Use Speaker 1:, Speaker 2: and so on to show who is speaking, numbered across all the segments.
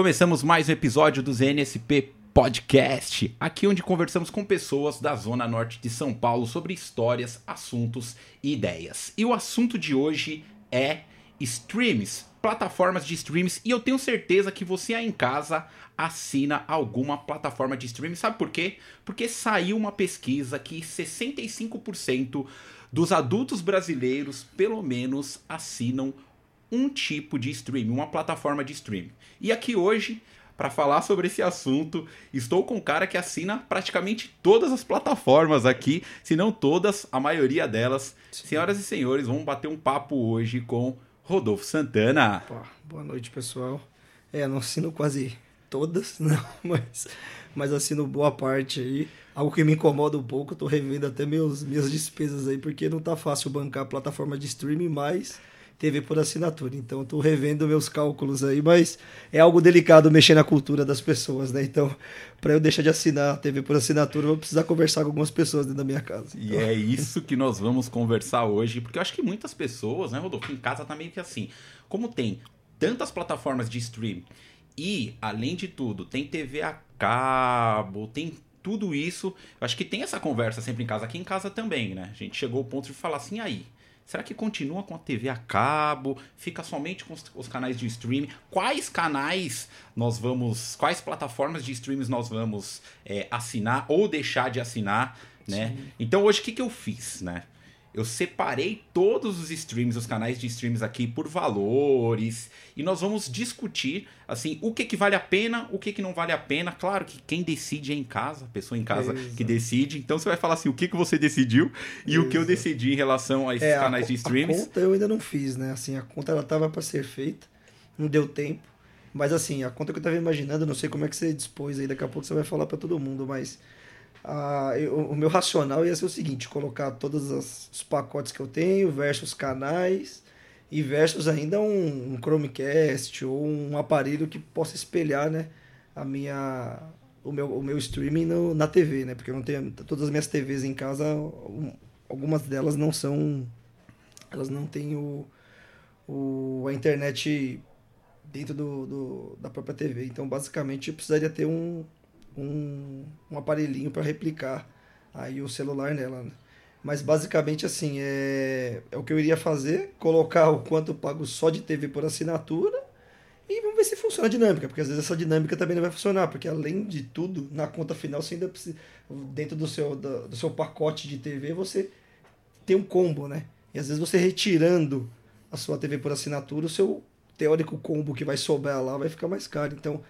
Speaker 1: Começamos mais um episódio do ZNSP Podcast, aqui onde conversamos com pessoas da zona norte de São Paulo sobre histórias, assuntos e ideias. E o assunto de hoje é streams, plataformas de streams, e eu tenho certeza que você aí em casa assina alguma plataforma de streaming. Sabe por quê? Porque saiu uma pesquisa que 65% dos adultos brasileiros, pelo menos, assinam um tipo de streaming, uma plataforma de streaming. E aqui hoje, para falar sobre esse assunto, estou com um cara que assina praticamente todas as plataformas aqui, se não todas, a maioria delas. Sim. Senhoras e senhores, vamos bater um papo hoje com Rodolfo Santana.
Speaker 2: Pô, boa noite, pessoal. É, não assino quase todas, não, mas, mas assino boa parte aí. Algo que me incomoda um pouco, tô revendo até meus, minhas despesas aí, porque não tá fácil bancar a plataforma de streaming, mas TV por assinatura. Então, estou revendo meus cálculos aí, mas é algo delicado mexer na cultura das pessoas, né? Então, para eu deixar de assinar TV por assinatura, eu vou precisar conversar com algumas pessoas dentro da minha casa.
Speaker 1: Então... E é isso que nós vamos conversar hoje, porque eu acho que muitas pessoas, né, Rodolfo, em casa tá meio que assim. Como tem tantas plataformas de streaming e, além de tudo, tem TV a cabo, tem tudo isso. Eu acho que tem essa conversa sempre em casa, aqui em casa também, né? A gente chegou ao ponto de falar assim, aí, Será que continua com a TV a cabo? Fica somente com os, canais de streaming? Quais canais nós vamos. Quais plataformas de streams nós vamos é, assinar ou deixar de assinar? Né? Então hoje o que, que eu fiz? Né? Eu separei todos os streams, os canais de streams aqui por valores e nós vamos discutir assim o que, que vale a pena, o que, que não vale a pena. Claro que quem decide é em casa, a pessoa em casa Exato. que decide. Então você vai falar assim o que, que você decidiu e Exato. o que eu decidi em relação a esses é, canais
Speaker 2: a,
Speaker 1: de streams.
Speaker 2: A conta eu ainda não fiz, né? Assim a conta ela tava para ser feita, não deu tempo. Mas assim a conta que eu tava imaginando, não sei como é que você dispôs aí. Daqui a pouco você vai falar para todo mundo, mas ah, eu, o meu racional ia ser o seguinte: colocar todos os pacotes que eu tenho, versus canais, e versus ainda um, um Chromecast ou um aparelho que possa espelhar né, a minha, o, meu, o meu streaming no, na TV, né? Porque eu não tenho. Todas as minhas TVs em casa, algumas delas não são. Elas não têm o, o, a internet dentro do, do, da própria TV. Então, basicamente, eu precisaria ter um, um, um aparelhinho para replicar aí o celular nela. Né? Mas basicamente assim, é, é o que eu iria fazer, colocar o quanto eu pago só de TV por assinatura e vamos ver se funciona a dinâmica, porque às vezes essa dinâmica também não vai funcionar, porque além de tudo, na conta final você ainda precisa, dentro do seu, do, do seu pacote de TV, você tem um combo, né? E às vezes você retirando a sua TV por assinatura, o seu teórico combo que vai sobrar lá vai ficar mais caro. Então,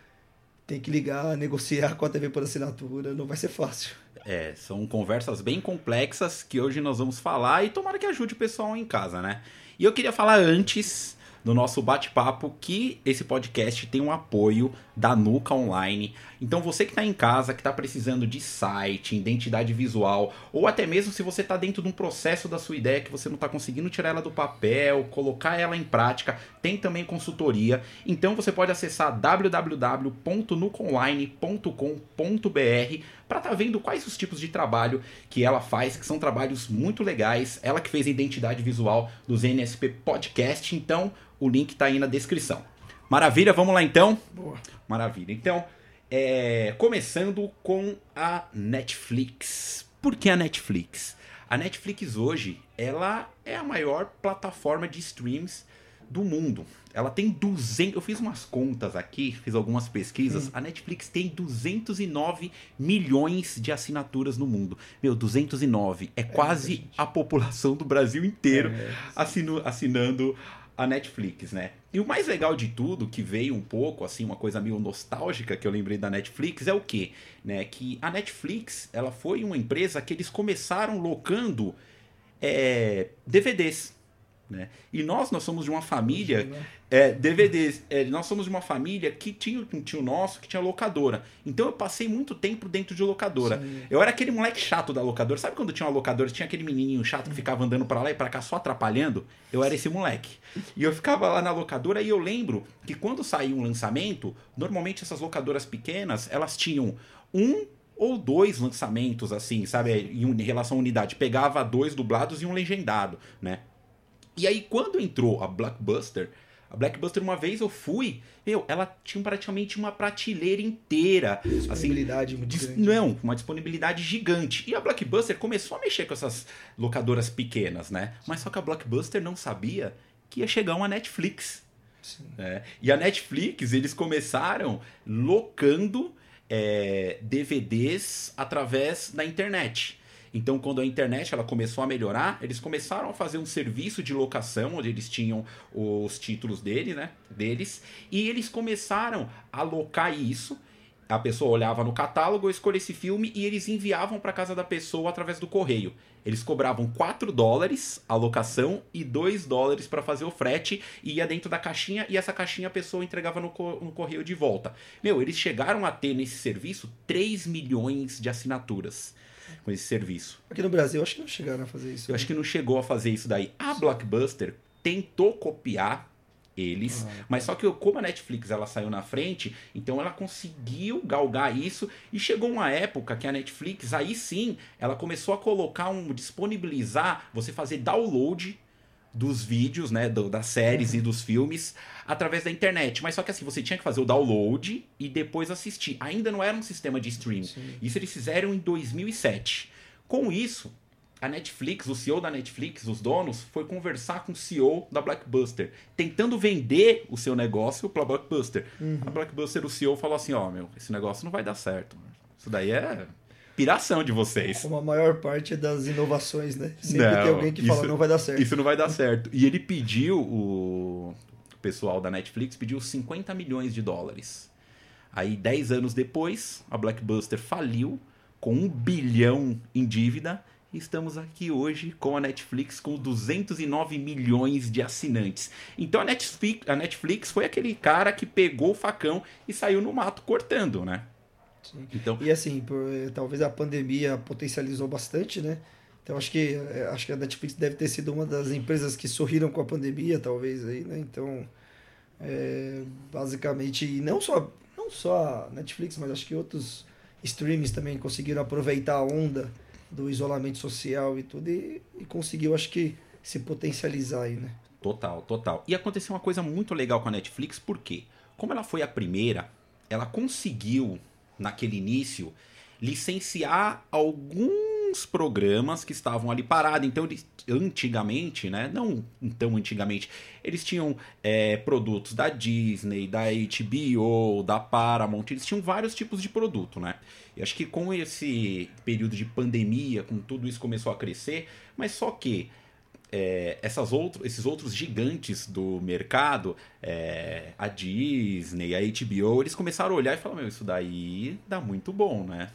Speaker 2: tem que ligar, negociar com a TV por assinatura, não vai ser fácil.
Speaker 1: É, são conversas bem complexas que hoje nós vamos falar e tomara que ajude o pessoal em casa, né? E eu queria falar antes do nosso bate-papo que esse podcast tem um apoio da Nuca Online. Então você que está em casa, que está precisando de site, identidade visual, ou até mesmo se você está dentro de um processo da sua ideia que você não está conseguindo tirar ela do papel, colocar ela em prática, tem também consultoria. Então você pode acessar www.nucaonline.com.br para estar tá vendo quais os tipos de trabalho que ela faz, que são trabalhos muito legais. Ela que fez a identidade visual do ZNSP Podcast, então o link está aí na descrição. Maravilha, vamos lá então?
Speaker 2: Boa.
Speaker 1: Maravilha. Então, é, começando com a Netflix. Por que a Netflix? A Netflix hoje, ela é a maior plataforma de streams do mundo. Ela tem 200. Eu fiz umas contas aqui, fiz algumas pesquisas. Hum. A Netflix tem 209 milhões de assinaturas no mundo. Meu, 209 é, é quase a população do Brasil inteiro é, assinando a Netflix, né? E o mais legal de tudo, que veio um pouco, assim, uma coisa meio nostálgica que eu lembrei da Netflix, é o quê? Né? Que a Netflix, ela foi uma empresa que eles começaram locando é, DVDs. Né? E nós, nós somos de uma família. É, DVDs. É, nós somos de uma família que tinha um tio nosso que tinha locadora. Então eu passei muito tempo dentro de locadora. Sim. Eu era aquele moleque chato da locadora. Sabe quando tinha uma locadora? Tinha aquele menininho chato que ficava andando para lá e para cá só atrapalhando? Eu era esse moleque. E eu ficava lá na locadora e eu lembro que quando saía um lançamento, normalmente essas locadoras pequenas, elas tinham um ou dois lançamentos, assim, sabe, em relação à unidade. Pegava dois dublados e um legendado, né? E aí, quando entrou a Blockbuster, A Blackbuster, uma vez eu fui, meu, ela tinha praticamente uma prateleira inteira. Assim,
Speaker 2: Disponibilidade
Speaker 1: dis-
Speaker 2: grande.
Speaker 1: não, uma disponibilidade gigante. E a Blockbuster começou a mexer com essas locadoras pequenas, né? Mas só que a Blockbuster não sabia que ia chegar uma Netflix. Né? E a Netflix, eles começaram locando é, DVDs através da internet. Então, quando a internet ela começou a melhorar, eles começaram a fazer um serviço de locação, onde eles tinham os títulos dele, né, deles, e eles começaram a alocar isso. A pessoa olhava no catálogo, escolhia esse filme e eles enviavam para casa da pessoa através do correio. Eles cobravam 4 dólares a locação e 2 dólares para fazer o frete e ia dentro da caixinha e essa caixinha a pessoa entregava no, co- no correio de volta. Meu, eles chegaram a ter nesse serviço 3 milhões de assinaturas com esse serviço.
Speaker 2: Aqui no Brasil, acho que não chegaram a fazer isso.
Speaker 1: Eu acho que não chegou a fazer isso daí. A Blockbuster tentou copiar eles,
Speaker 2: Ah,
Speaker 1: mas só que como a Netflix ela saiu na frente, então ela conseguiu galgar isso e chegou uma época que a Netflix aí sim, ela começou a colocar um disponibilizar, você fazer download dos vídeos, né, do- das séries e dos filmes através da internet. Mas só que assim, você tinha que fazer o download e depois assistir. Ainda não era um sistema de streaming.
Speaker 2: Sim.
Speaker 1: Isso eles fizeram em 2007. Com isso, a Netflix, o CEO da Netflix, os donos, foi conversar com o CEO da Blockbuster, tentando vender o seu negócio para Blockbuster. A Blockbuster, o CEO falou assim: ó, meu, esse negócio não vai dar certo. Isso daí é piração de vocês.
Speaker 2: Como a maior parte das inovações, né? Sempre
Speaker 1: Não,
Speaker 2: tem alguém que fala,
Speaker 1: isso-
Speaker 2: não vai dar certo.
Speaker 1: Isso não vai dar certo. E ele pediu, o pessoal da Netflix pediu 50 milhões de dólares. Aí, 10 anos depois, a Blockbuster faliu com um bilhão em dívida. E estamos aqui hoje com a Netflix com 209 milhões de assinantes. Então a Netflix, a Netflix foi aquele cara que pegou o facão e saiu no mato cortando, né?
Speaker 2: Sim.
Speaker 1: Então,
Speaker 2: E assim, por- talvez a pandemia potencializou bastante, né? Então acho que eh, acho que a Netflix deve ter sido uma das empresas que sorriram com a pandemia, talvez aí, né? Então, é, basicamente, não só não só a Netflix, mas acho que outros streamings também conseguiram aproveitar a onda do isolamento social e tudo e, e conseguiu, acho que, se potencializar aí, né?
Speaker 1: Total, total. E aconteceu uma coisa muito legal com a Netflix, porque como ela foi a primeira, ela conseguiu, naquele início, licenciar alguns programas que estavam ali parados. Então, eles, antigamente, né? Não tão antigamente, eles tinham é, produtos da Disney, da HBO, da Paramount, eles tinham vários tipos de produto, né? E acho que com esse período de pandemia, com tudo isso começou a crescer, mas só que é, essas outro, esses outros gigantes do mercado, é, a Disney, a HBO, eles começaram a olhar e falaram: Meu, isso daí dá muito bom, né?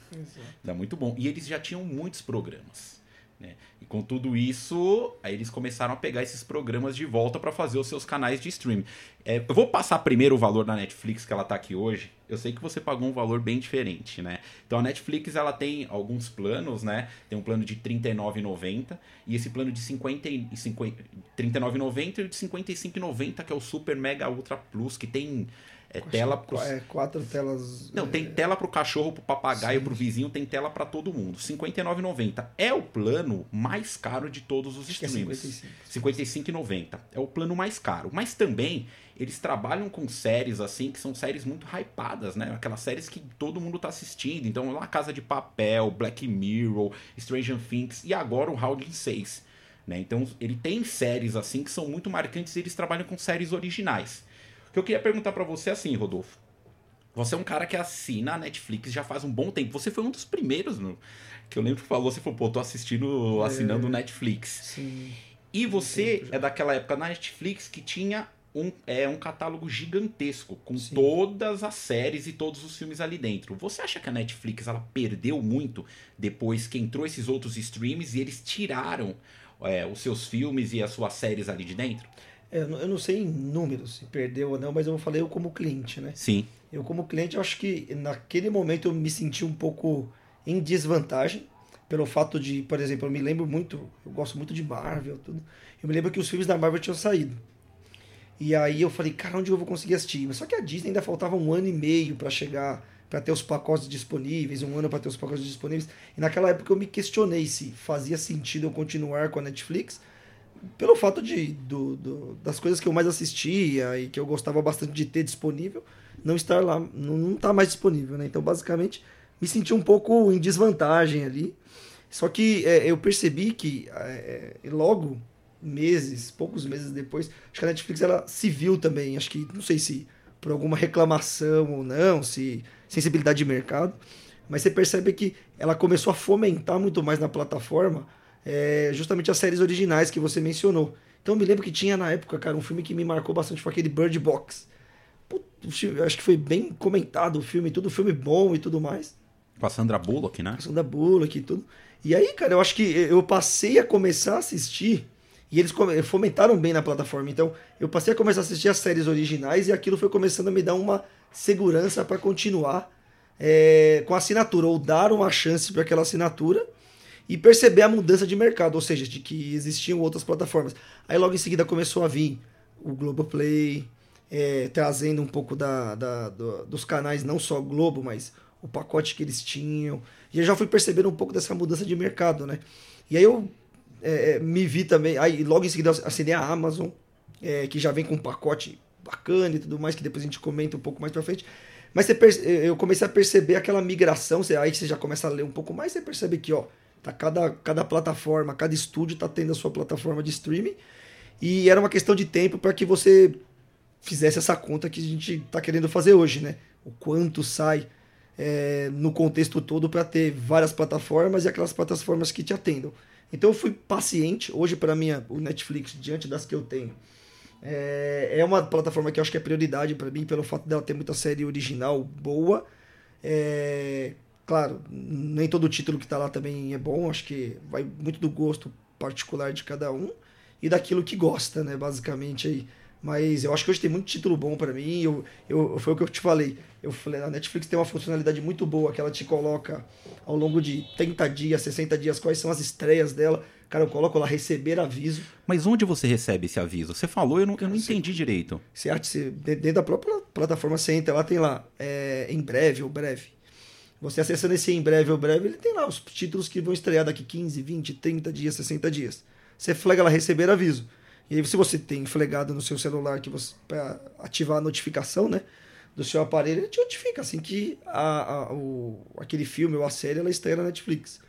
Speaker 1: Dá muito bom. E eles já tinham muitos programas. Né? E com tudo isso, aí eles começaram a pegar esses programas de volta para fazer os seus canais de streaming. É, eu vou passar primeiro o valor da Netflix que ela tá aqui hoje. Eu sei que você pagou um valor bem diferente, né? Então a Netflix ela tem alguns planos, né? Tem um plano de R$ 39,90 e esse plano de 50 e 50 39,90 e o de 55,90 que é o Super Mega Ultra Plus que tem é, tela pros,
Speaker 2: É, quatro telas.
Speaker 1: não,
Speaker 2: é,
Speaker 1: tem tela pro cachorro, pro papagaio,
Speaker 2: Sim.
Speaker 1: pro vizinho, tem tela pra todo mundo. R$ 59,90 é o plano mais caro de todos os
Speaker 2: é
Speaker 1: streams.
Speaker 2: 55.
Speaker 1: 55,90 é o plano mais caro. Mas também eles trabalham com séries assim que são séries muito hypadas, né? Aquelas séries que todo mundo tá assistindo. Então, lá Casa de Papel, Black Mirror, Stranger Things e agora o Howling 6. Né? Então, ele tem séries assim que são muito marcantes e eles trabalham com séries originais. O que eu queria perguntar pra você é assim, Rodolfo. Você é um cara que assina a Netflix já faz um bom tempo. Você foi um dos primeiros no- que eu lembro que falou, você falou, pô, tô assistindo, assinando Netflix.
Speaker 2: Sim.
Speaker 1: E você é daquela época na Netflix que tinha um, é, um catálogo gigantesco com
Speaker 2: Sim.
Speaker 1: todas as séries e todos os filmes ali dentro. Você acha que a Netflix ela perdeu muito depois que entrou esses outros streams e eles tiraram é, os seus filmes e as suas séries ali de dentro?
Speaker 2: É, eu não- sei em números se perdeu ou não, mas eu vou falar eu como cliente, né?
Speaker 1: Sim.
Speaker 2: Eu como cliente, eu acho que naquele momento eu me senti um pouco em desvantagem pelo fato de, por exemplo, eu me lembro muito, eu gosto muito de Marvel, tudo. Eu me lembro que os filmes da Marvel tinham saído. E aí eu falei, cara, onde eu vou conseguir assistir? Mas só que a Disney ainda faltava um ano e meio para chegar, para ter os pacotes disponíveis, um ano para ter os pacotes disponíveis. E naquela época eu me questionei se fazia sentido eu continuar com a Netflix, pelo fato de do, do, das coisas que eu mais assistia e que eu gostava bastante de ter disponível, não estar lá, não, não tá mais disponível, né? Então, basicamente, me senti um pouco em desvantagem ali. Só que é, eu percebi que é, logo, meses, poucos meses depois, acho que a Netflix ela se viu também, acho que, não sei se por alguma reclamação ou não, se sensibilidade de mercado, mas você percebe que ela começou a fomentar muito mais na plataforma é, justamente as séries originais que você mencionou. Então eu me lembro que tinha na época, cara, um filme que me marcou bastante, foi aquele Bird Box. acho que foi bem comentado o filme, tudo filme bom e tudo mais.
Speaker 1: Com a Sandra Bullock, né?
Speaker 2: Com a Sandra Bullock e tudo. E aí, cara, eu acho que eu passei a começar a assistir e eles fomentaram bem na plataforma. Então, eu passei a começar a assistir as séries originais e aquilo foi começando a me dar uma segurança para continuar é, com a assinatura, ou dar uma chance para aquela assinatura e perceber a mudança de mercado, ou seja, de que existiam outras plataformas. Aí logo em seguida começou a vir o Globoplay, é, trazendo um pouco da, da do, dos canais, não só Globo, mas o pacote que eles tinham. E eu já fui percebendo um pouco dessa mudança de mercado, né? E aí eu é, é me vi também, aí logo em seguida assinei a Amazon, é, que já vem com um pacote bacana e tudo mais, que depois a gente comenta um pouco mais pra frente. Mas você, eu comecei a perceber aquela migração, aí você já começa a ler um pouco mais, você percebe que, ó, Tá cada, cada plataforma, cada estúdio está tendo a sua plataforma de streaming. E era uma questão de tempo para que você fizesse essa conta que a gente está querendo fazer hoje, né? O quanto sai é, no contexto todo para ter várias plataformas e aquelas plataformas que te atendam. Então eu fui paciente. Hoje, para mim, o Netflix, diante das que eu tenho, é, é uma plataforma que eu acho que é prioridade para mim, pelo fato dela ter muita série original boa. É, Claro, nem todo título que está lá também é bom, acho que vai muito do gosto particular de cada um e daquilo que gosta, né, basicamente aí. Mas eu acho que hoje tem muito título bom para mim. Eu, eu, foi o que eu te falei. Eu falei, a Netflix tem uma funcionalidade muito boa que ela te coloca ao longo de 30 dias, 60 dias, quais são as estreias dela. Cara, eu coloco lá receber aviso.
Speaker 1: Mas onde você recebe esse aviso? Você falou, eu não, eu não entendi direito.
Speaker 2: Você, você, dentro da própria plataforma, você entra lá, tem lá, é, em breve ou breve. Você acessando esse em breve ou breve, ele tem lá os títulos que vão estrear daqui 15, 20, 30 dias, 60 dias. Você flega lá receber aviso. E aí, se você tem flegado no seu celular que você para ativar a notificação, né, do seu aparelho, ele te notifica assim que a, a, o, aquele filme ou a série ela estreia na Netflix.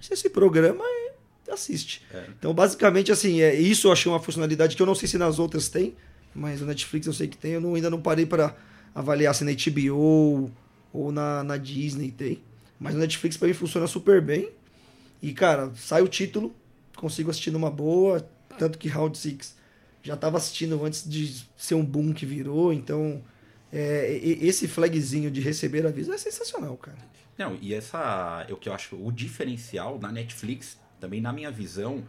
Speaker 2: Você se programa e assiste. É. Então, basicamente, assim, é, isso eu achei uma funcionalidade que eu não sei se nas outras tem, mas na Netflix eu sei que tem. Eu não, ainda não parei para avaliar se na HBO ou na, na Disney tem. Mas na Netflix para mim funciona super bem. E, cara, sai o título, consigo assistir numa boa. Tanto que Round 6 já estava assistindo antes de ser um boom que virou. Então, é, esse flagzinho de receber aviso é sensacional, cara.
Speaker 1: Não, e essa, o que eu acho, o diferencial da Netflix, também na minha visão,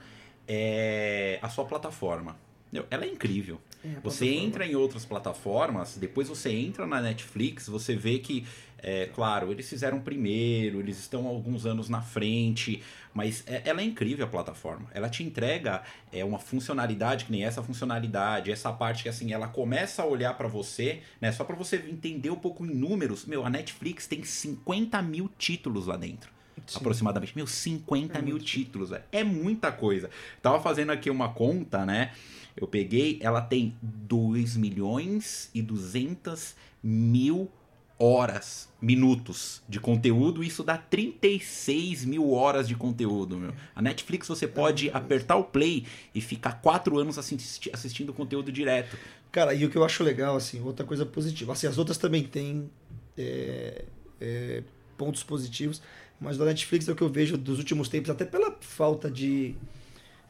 Speaker 1: é a sua plataforma. Ela é incrível. É, você entra em outras plataformas, depois você entra na Netflix, você vê que é, claro, eles fizeram primeiro, eles estão alguns anos na frente, mas é, ela é incrível a plataforma. Ela te entrega é, uma funcionalidade que nem essa funcionalidade, essa parte que assim, ela começa a olhar para você, né? Só para você entender um pouco em números. Meu, a Netflix tem 50 mil títulos lá dentro. Sim. Aproximadamente. Meu, 50 é mil títulos. É muita coisa. Tava fazendo aqui uma conta, né? Eu peguei, ela tem 2 milhões e 200 mil horas, minutos de conteúdo, isso dá 36 mil horas de conteúdo, meu. A Netflix você pode apertar o play e ficar quatro anos assisti assistindo conteúdo direto.
Speaker 2: Cara, e o que eu acho legal, assim, outra coisa positiva, assim, as outras também têm é, é, pontos positivos, mas da Netflix é o que eu vejo dos últimos tempos, até pela falta de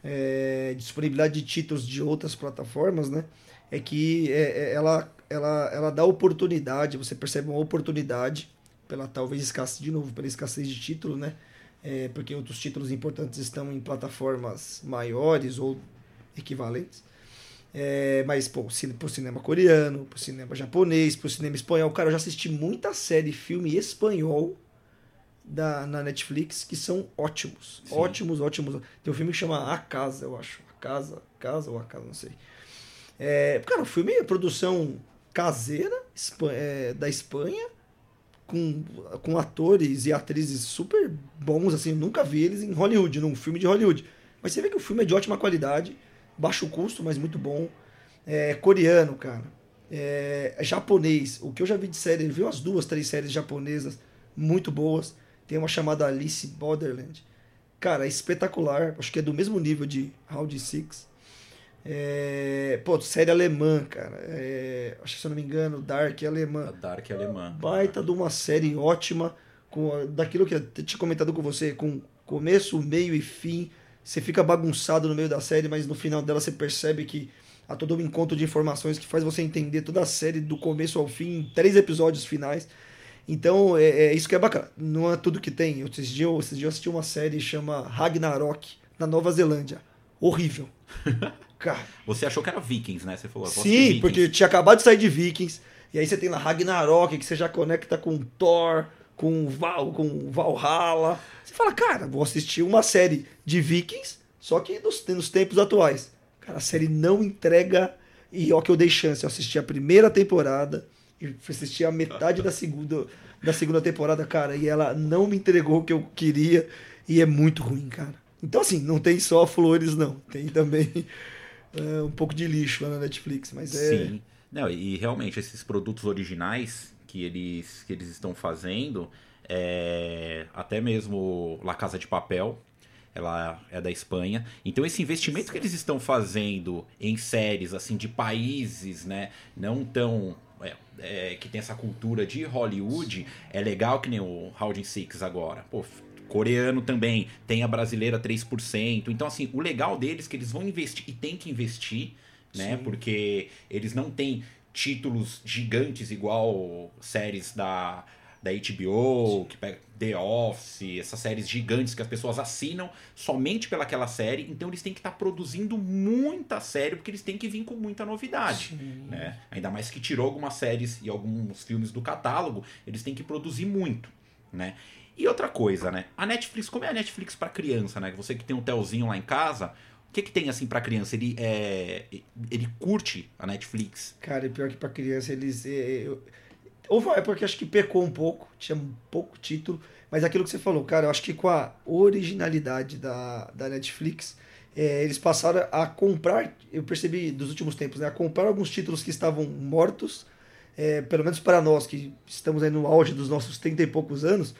Speaker 2: é, disponibilidade de títulos de outras plataformas, né? É que é, é, ela ela, ela dá oportunidade, você percebe uma oportunidade pela talvez escassez, de novo, pela escassez de título, né? É, porque outros títulos importantes estão em plataformas maiores ou equivalentes. É, mas, pô, pro cinema coreano, pro cinema japonês, pro cinema espanhol, cara, eu já assisti muita série, filme espanhol da, na Netflix que são ótimos. Sim. Ótimos, ótimos. Tem um filme que chama A Casa, eu acho. A Casa, Casa ou A Casa, não sei. É, cara, o filme é produção caseira é, da Espanha, com, com atores e atrizes super bons, assim, nunca vi eles em Hollywood, num filme de Hollywood. Mas você vê que o filme é de ótima qualidade, baixo custo, mas muito bom. É, coreano, cara. É, japonês. O que eu já vi de série, viu as duas, três séries japonesas muito boas. Tem uma chamada Alice Borderland. Cara, é espetacular. Acho que é do mesmo nível de Round Six. É, pô, série alemã, cara. É, acho que se eu não me engano, Dark é alemã.
Speaker 1: A Dark é alemã.
Speaker 2: Baita de uma série ótima. Com, daquilo que eu tinha comentado com você, com começo, meio e fim. Você fica bagunçado no meio da série, mas no final dela você percebe que há todo um encontro de informações que faz você entender toda a série do começo ao fim, em três episódios finais. Então, é, é, isso que é bacana. Não é tudo que tem. Esses dias, esses dias eu assisti uma série chama Ragnarok, na Nova Zelândia. Horrível.
Speaker 1: Cara. Você achou que era Vikings, né? Você falou.
Speaker 2: Sim, porque tinha acabado de sair de Vikings. E aí você tem lá Ragnarok, que você já conecta com Thor, com Val, com Valhalla. Você fala, cara, vou assistir uma série de Vikings, só que nos, nos tempos atuais. Cara, a série não entrega. E ó que eu dei chance. Eu assisti a primeira temporada e assisti a metade da segunda, da segunda temporada, cara, e ela não me entregou o que eu queria e é muito ruim, cara. Então, assim, não tem só flores, não. Tem também é, um pouco de lixo lá na Netflix, mas é.
Speaker 1: Sim. Não, e realmente, esses produtos originais que eles, que eles estão fazendo, é, até mesmo La Casa de Papel, ela é da Espanha. Então esse investimento que eles estão fazendo em séries assim de países, né, não tão é, é, que tem essa cultura de Hollywood, é legal que nem o Round Six agora. Pô, coreano também, tem a brasileira 3%. Então, assim, o legal deles é que eles vão investir, e tem que investir, né? Sim. Porque eles não têm títulos gigantes igual séries da da HBO, que pega The Office, essas séries gigantes que as pessoas assinam somente pelaquela série, então eles têm que estar tá produzindo muita série, porque eles têm que vir com muita novidade. Né? Ainda mais que tirou algumas séries e alguns filmes do catálogo, eles têm que produzir muito. Né? E outra coisa, né? A Netflix, como é a Netflix para criança, né? Você que tem um telzinho lá em casa, o que, que tem assim para criança? Ele é, ele curte a Netflix?
Speaker 2: Cara, e pior que para criança eles é, eu uma época que acho que pecou um pouco, tinha um pouco título, mas aquilo que você falou, cara, eu acho que com a originalidade da, da Netflix, é, eles passaram a comprar, eu percebi dos últimos tempos, né, a comprar alguns títulos que estavam mortos, é, pelo menos para nós que estamos aí no auge dos nossos 30 e poucos anos.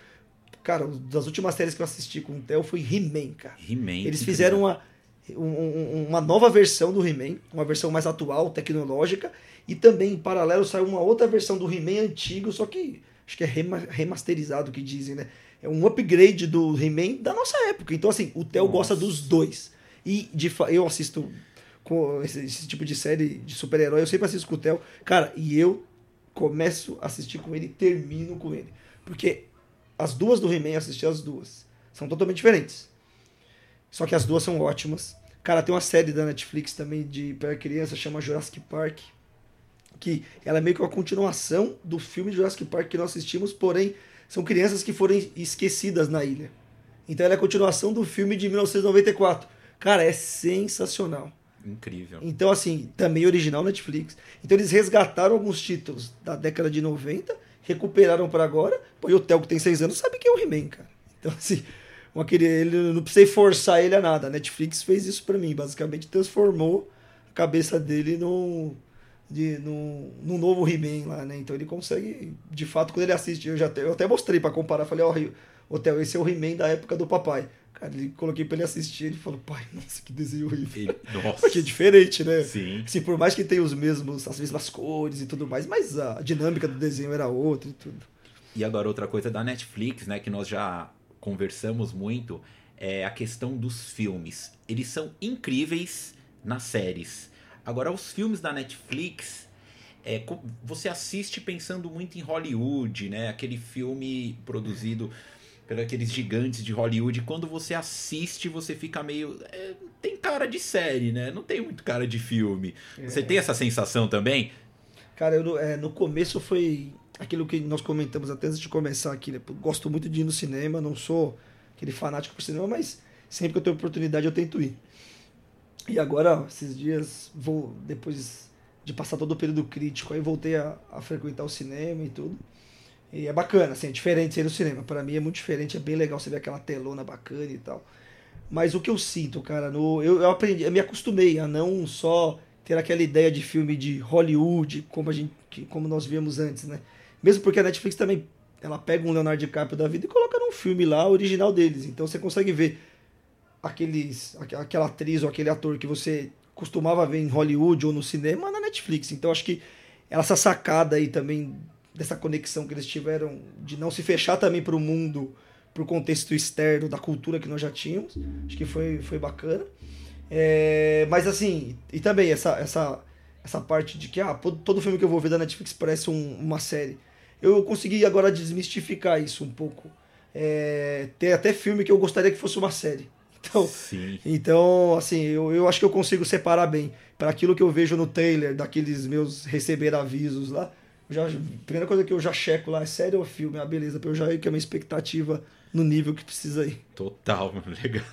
Speaker 2: Cara, das últimas séries que eu assisti com o Theo foi He-Man, cara.
Speaker 1: He-Man.
Speaker 2: Eles fizeram uma, um, uma nova versão do He-Man, uma versão mais atual, tecnológica, e também, em paralelo, saiu uma outra versão do He-Man antigo, só que acho que é remasterizado que dizem, né? É um upgrade do He-Man da nossa época. Então, assim, o Theo gosta dos dois. E de eu assisto com esse, esse tipo de série de super-herói, eu sempre assisto com o Theo. Cara, e eu começo a assistir com ele e termino com ele. Porque as duas do He-Man, assisti as duas. São totalmente diferentes. Só que as duas são ótimas. Cara, tem uma série da Netflix também de para criança, chama Jurassic Park que ela é meio que uma continuação do filme Jurassic Park que nós assistimos, porém são crianças que foram esquecidas na ilha. Então ela é a continuação do filme de 1994. Cara, é sensacional.
Speaker 1: Incrível.
Speaker 2: Então, assim, também original Netflix. Então eles resgataram alguns títulos da década de 90, recuperaram para agora. Pô, e o Theo, que tem seis anos, sabe que é o He-Man, cara. Então, assim, uma, ele, não precisei forçar ele a nada. A Netflix fez isso para mim. Basicamente, transformou a cabeça dele num de, no, no novo He-Man lá, né? Então ele consegue, de fato, quando ele assiste, eu já eu até mostrei para comparar, falei, ó, oh, Hotel, esse é o He-Man da época do papai. Cara, ele coloquei pra ele assistir, ele falou, pai, nossa, que desenho horrível. Nossa. Porque é diferente, né?
Speaker 1: Sim.
Speaker 2: Assim, por mais que tenha os mesmos, as mesmas cores e tudo mais, mas a dinâmica do desenho era outra e tudo.
Speaker 1: E agora outra coisa da Netflix, né, que nós já conversamos muito, é a questão dos filmes. Eles são incríveis nas séries Agora, os filmes da Netflix, é, você assiste pensando muito em Hollywood, né? Aquele filme produzido pelos aqueles gigantes de Hollywood. Quando você assiste, você fica meio. É, tem cara de série, né? Não tem muito cara de filme. Você é. tem essa sensação também?
Speaker 2: Cara, eu, é, no começo foi aquilo que nós comentamos até antes de começar aqui. Né? Gosto muito de ir no cinema, não sou aquele fanático por cinema, mas sempre que eu tenho oportunidade eu tento ir. E agora, esses dias, vou depois de passar todo o período crítico, aí voltei a, a frequentar o cinema e tudo. E é bacana, assim, é diferente ser no cinema. Para mim é muito diferente, é bem legal você ver aquela telona bacana e tal. Mas o que eu sinto, cara, no, eu, eu aprendi, eu me acostumei a não só ter aquela ideia de filme de Hollywood, como a gente, como nós víamos antes, né? Mesmo porque a Netflix também ela pega um Leonardo DiCaprio da vida e coloca num filme lá original deles. Então você consegue ver aqueles aquela atriz ou aquele ator que você costumava ver em Hollywood ou no cinema na Netflix. Então acho que essa sacada aí também dessa conexão que eles tiveram de não se fechar também para o mundo, para o contexto externo da cultura que nós já tínhamos, acho que foi, foi bacana. É, mas assim, e também essa, essa, essa parte de que ah, todo filme que eu vou ver da Netflix parece um, uma série. Eu consegui agora desmistificar isso um pouco. É, tem até filme que eu gostaria que fosse uma série. Então, Sim. então assim, eu, eu acho que eu consigo separar bem. Para aquilo que eu vejo no trailer, daqueles meus receber avisos lá, já, a primeira coisa que eu já checo lá é série ou filme, ah, beleza, pra eu já ir com a minha expectativa no nível que precisa ir.
Speaker 1: Total, legal.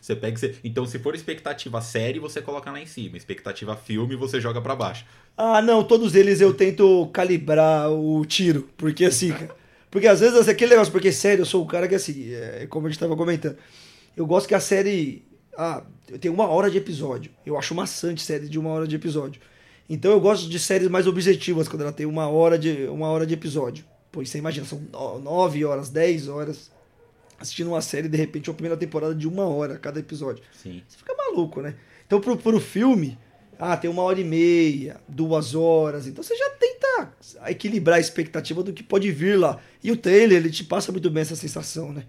Speaker 1: Você pega. Você... Então, se for expectativa série, você coloca lá em cima. Expectativa filme, você joga para baixo.
Speaker 2: Ah, não, todos eles eu tento calibrar o tiro. Porque assim, Porque às vezes aquele negócio, porque sério, eu sou o cara que assim, é, como a gente tava comentando. Eu gosto que a série. Ah, tem uma hora de episódio. Eu acho maçante série de uma hora de episódio. Então eu gosto de séries mais objetivas, quando ela tem uma hora de, uma hora de episódio. Pois você imagina, são nove horas, dez horas assistindo uma série de repente uma primeira temporada de uma hora cada episódio.
Speaker 1: Sim.
Speaker 2: Você fica maluco, né? Então pro, pro filme, ah, tem uma hora e meia, duas horas. Então você já tenta equilibrar a expectativa do que pode vir lá. E o trailer, ele te passa muito bem essa sensação, né?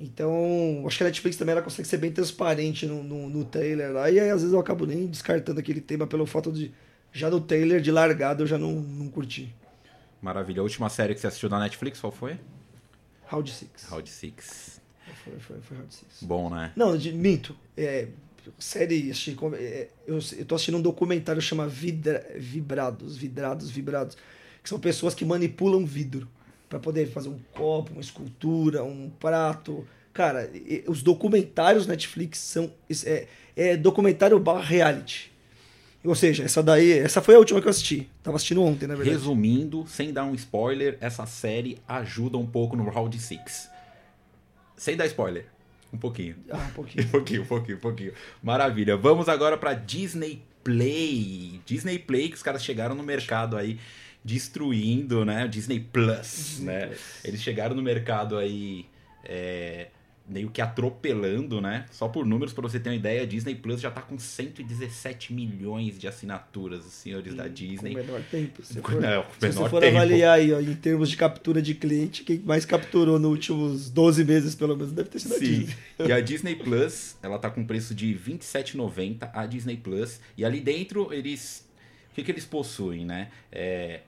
Speaker 2: Então, acho que a Netflix também ela consegue ser bem transparente no, no, no trailer lá. E aí, às vezes, eu acabo nem descartando aquele tema pelo fato de, já no trailer de largado, eu já não, não curti.
Speaker 1: Maravilha. A última série que você assistiu na Netflix, qual foi?
Speaker 2: Round 6.
Speaker 1: Round 6.
Speaker 2: Foi, foi, foi Round 6.
Speaker 1: Bom, né?
Speaker 2: Não, de, minto. É, série, é, eu, eu tô assistindo um documentário chama Vidra, Vibrados, Vidrados, Vibrados, que são pessoas que manipulam vidro para poder fazer um copo, uma escultura, um prato. Cara, os documentários Netflix são é, é documentário barra reality. Ou seja, essa daí, essa foi a última que eu assisti. Tava assistindo ontem, na verdade.
Speaker 1: Resumindo, sem dar um spoiler, essa série ajuda um pouco no Round 6. Sem dar spoiler. Um pouquinho.
Speaker 2: Ah, um pouquinho.
Speaker 1: um pouquinho, um pouquinho, um pouquinho. Maravilha. Vamos agora para Disney Play. Disney Play, que os caras chegaram no mercado aí destruindo, né? Disney Plus, Disney né? Plus. Eles chegaram no mercado aí é, meio que atropelando, né? Só por números, para você ter uma ideia, a Disney Plus já tá com 117 milhões de assinaturas, os senhores da Disney.
Speaker 2: Com menor tempo. Se, for, Não, se menor você for tempo. avaliar aí, ó, em termos de captura de cliente, quem mais capturou nos últimos 12 meses, pelo menos, deve ter sido Sim. a Disney.
Speaker 1: E a Disney Plus, ela tá com preço de R$ 27,90, a Disney Plus. E ali dentro, eles... O que, que eles possuem, né? É,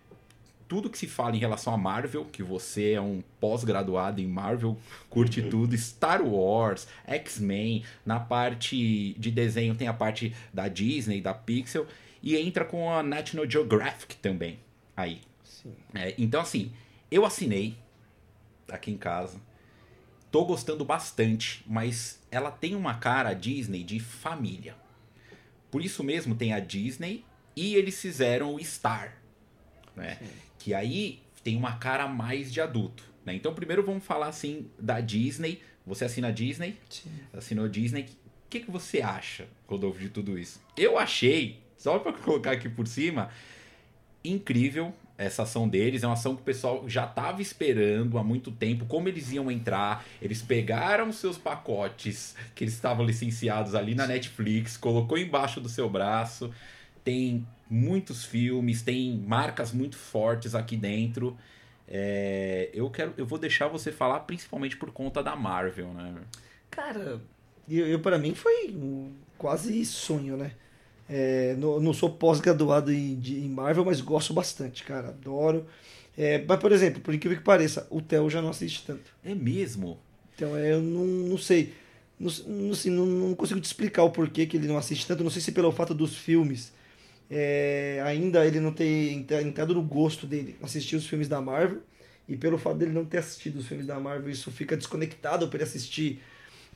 Speaker 1: tudo que se fala em relação a Marvel, que você é um pós-graduado em Marvel, curte uhum. tudo, Star Wars, X-Men, na parte de desenho tem a parte da Disney, da Pixel, e entra com a National Geographic também aí. É, então assim, eu assinei aqui em casa, tô gostando bastante, mas ela tem uma cara Disney de família. Por isso mesmo tem a Disney e eles fizeram o Star, né? Que aí tem uma cara mais de adulto. Né? Então, primeiro vamos falar assim da Disney. Você assina a Disney?
Speaker 2: Sim.
Speaker 1: Assinou a Disney. O que, que você acha, Rodolfo, de tudo isso? Eu achei, só para colocar aqui por cima, incrível essa ação deles. É uma ação que o pessoal já estava esperando há muito tempo, como eles iam entrar. Eles pegaram seus pacotes que eles estavam licenciados ali na Netflix, colocou embaixo do seu braço. Tem muitos filmes, tem marcas muito fortes aqui dentro. É, eu quero, eu vou deixar você falar principalmente por conta da Marvel, né?
Speaker 2: Cara, eu, eu para mim foi um, quase sonho, né? É, não, não sou pós-graduado em, em, Marvel, mas gosto bastante, cara, adoro. É, mas, por exemplo, por incrível que pareça, o Theo já não assiste tanto.
Speaker 1: É mesmo?
Speaker 2: Então, é, eu não, não sei. Não, não, assim, não, não consigo te explicar o porquê que ele não assiste tanto. Não sei se pelo fato dos filmes é, ainda ele não ter entrado no gosto dele assistir os filmes da Marvel. E pelo fato dele não ter assistido os filmes da Marvel, isso fica desconectado para ele assistir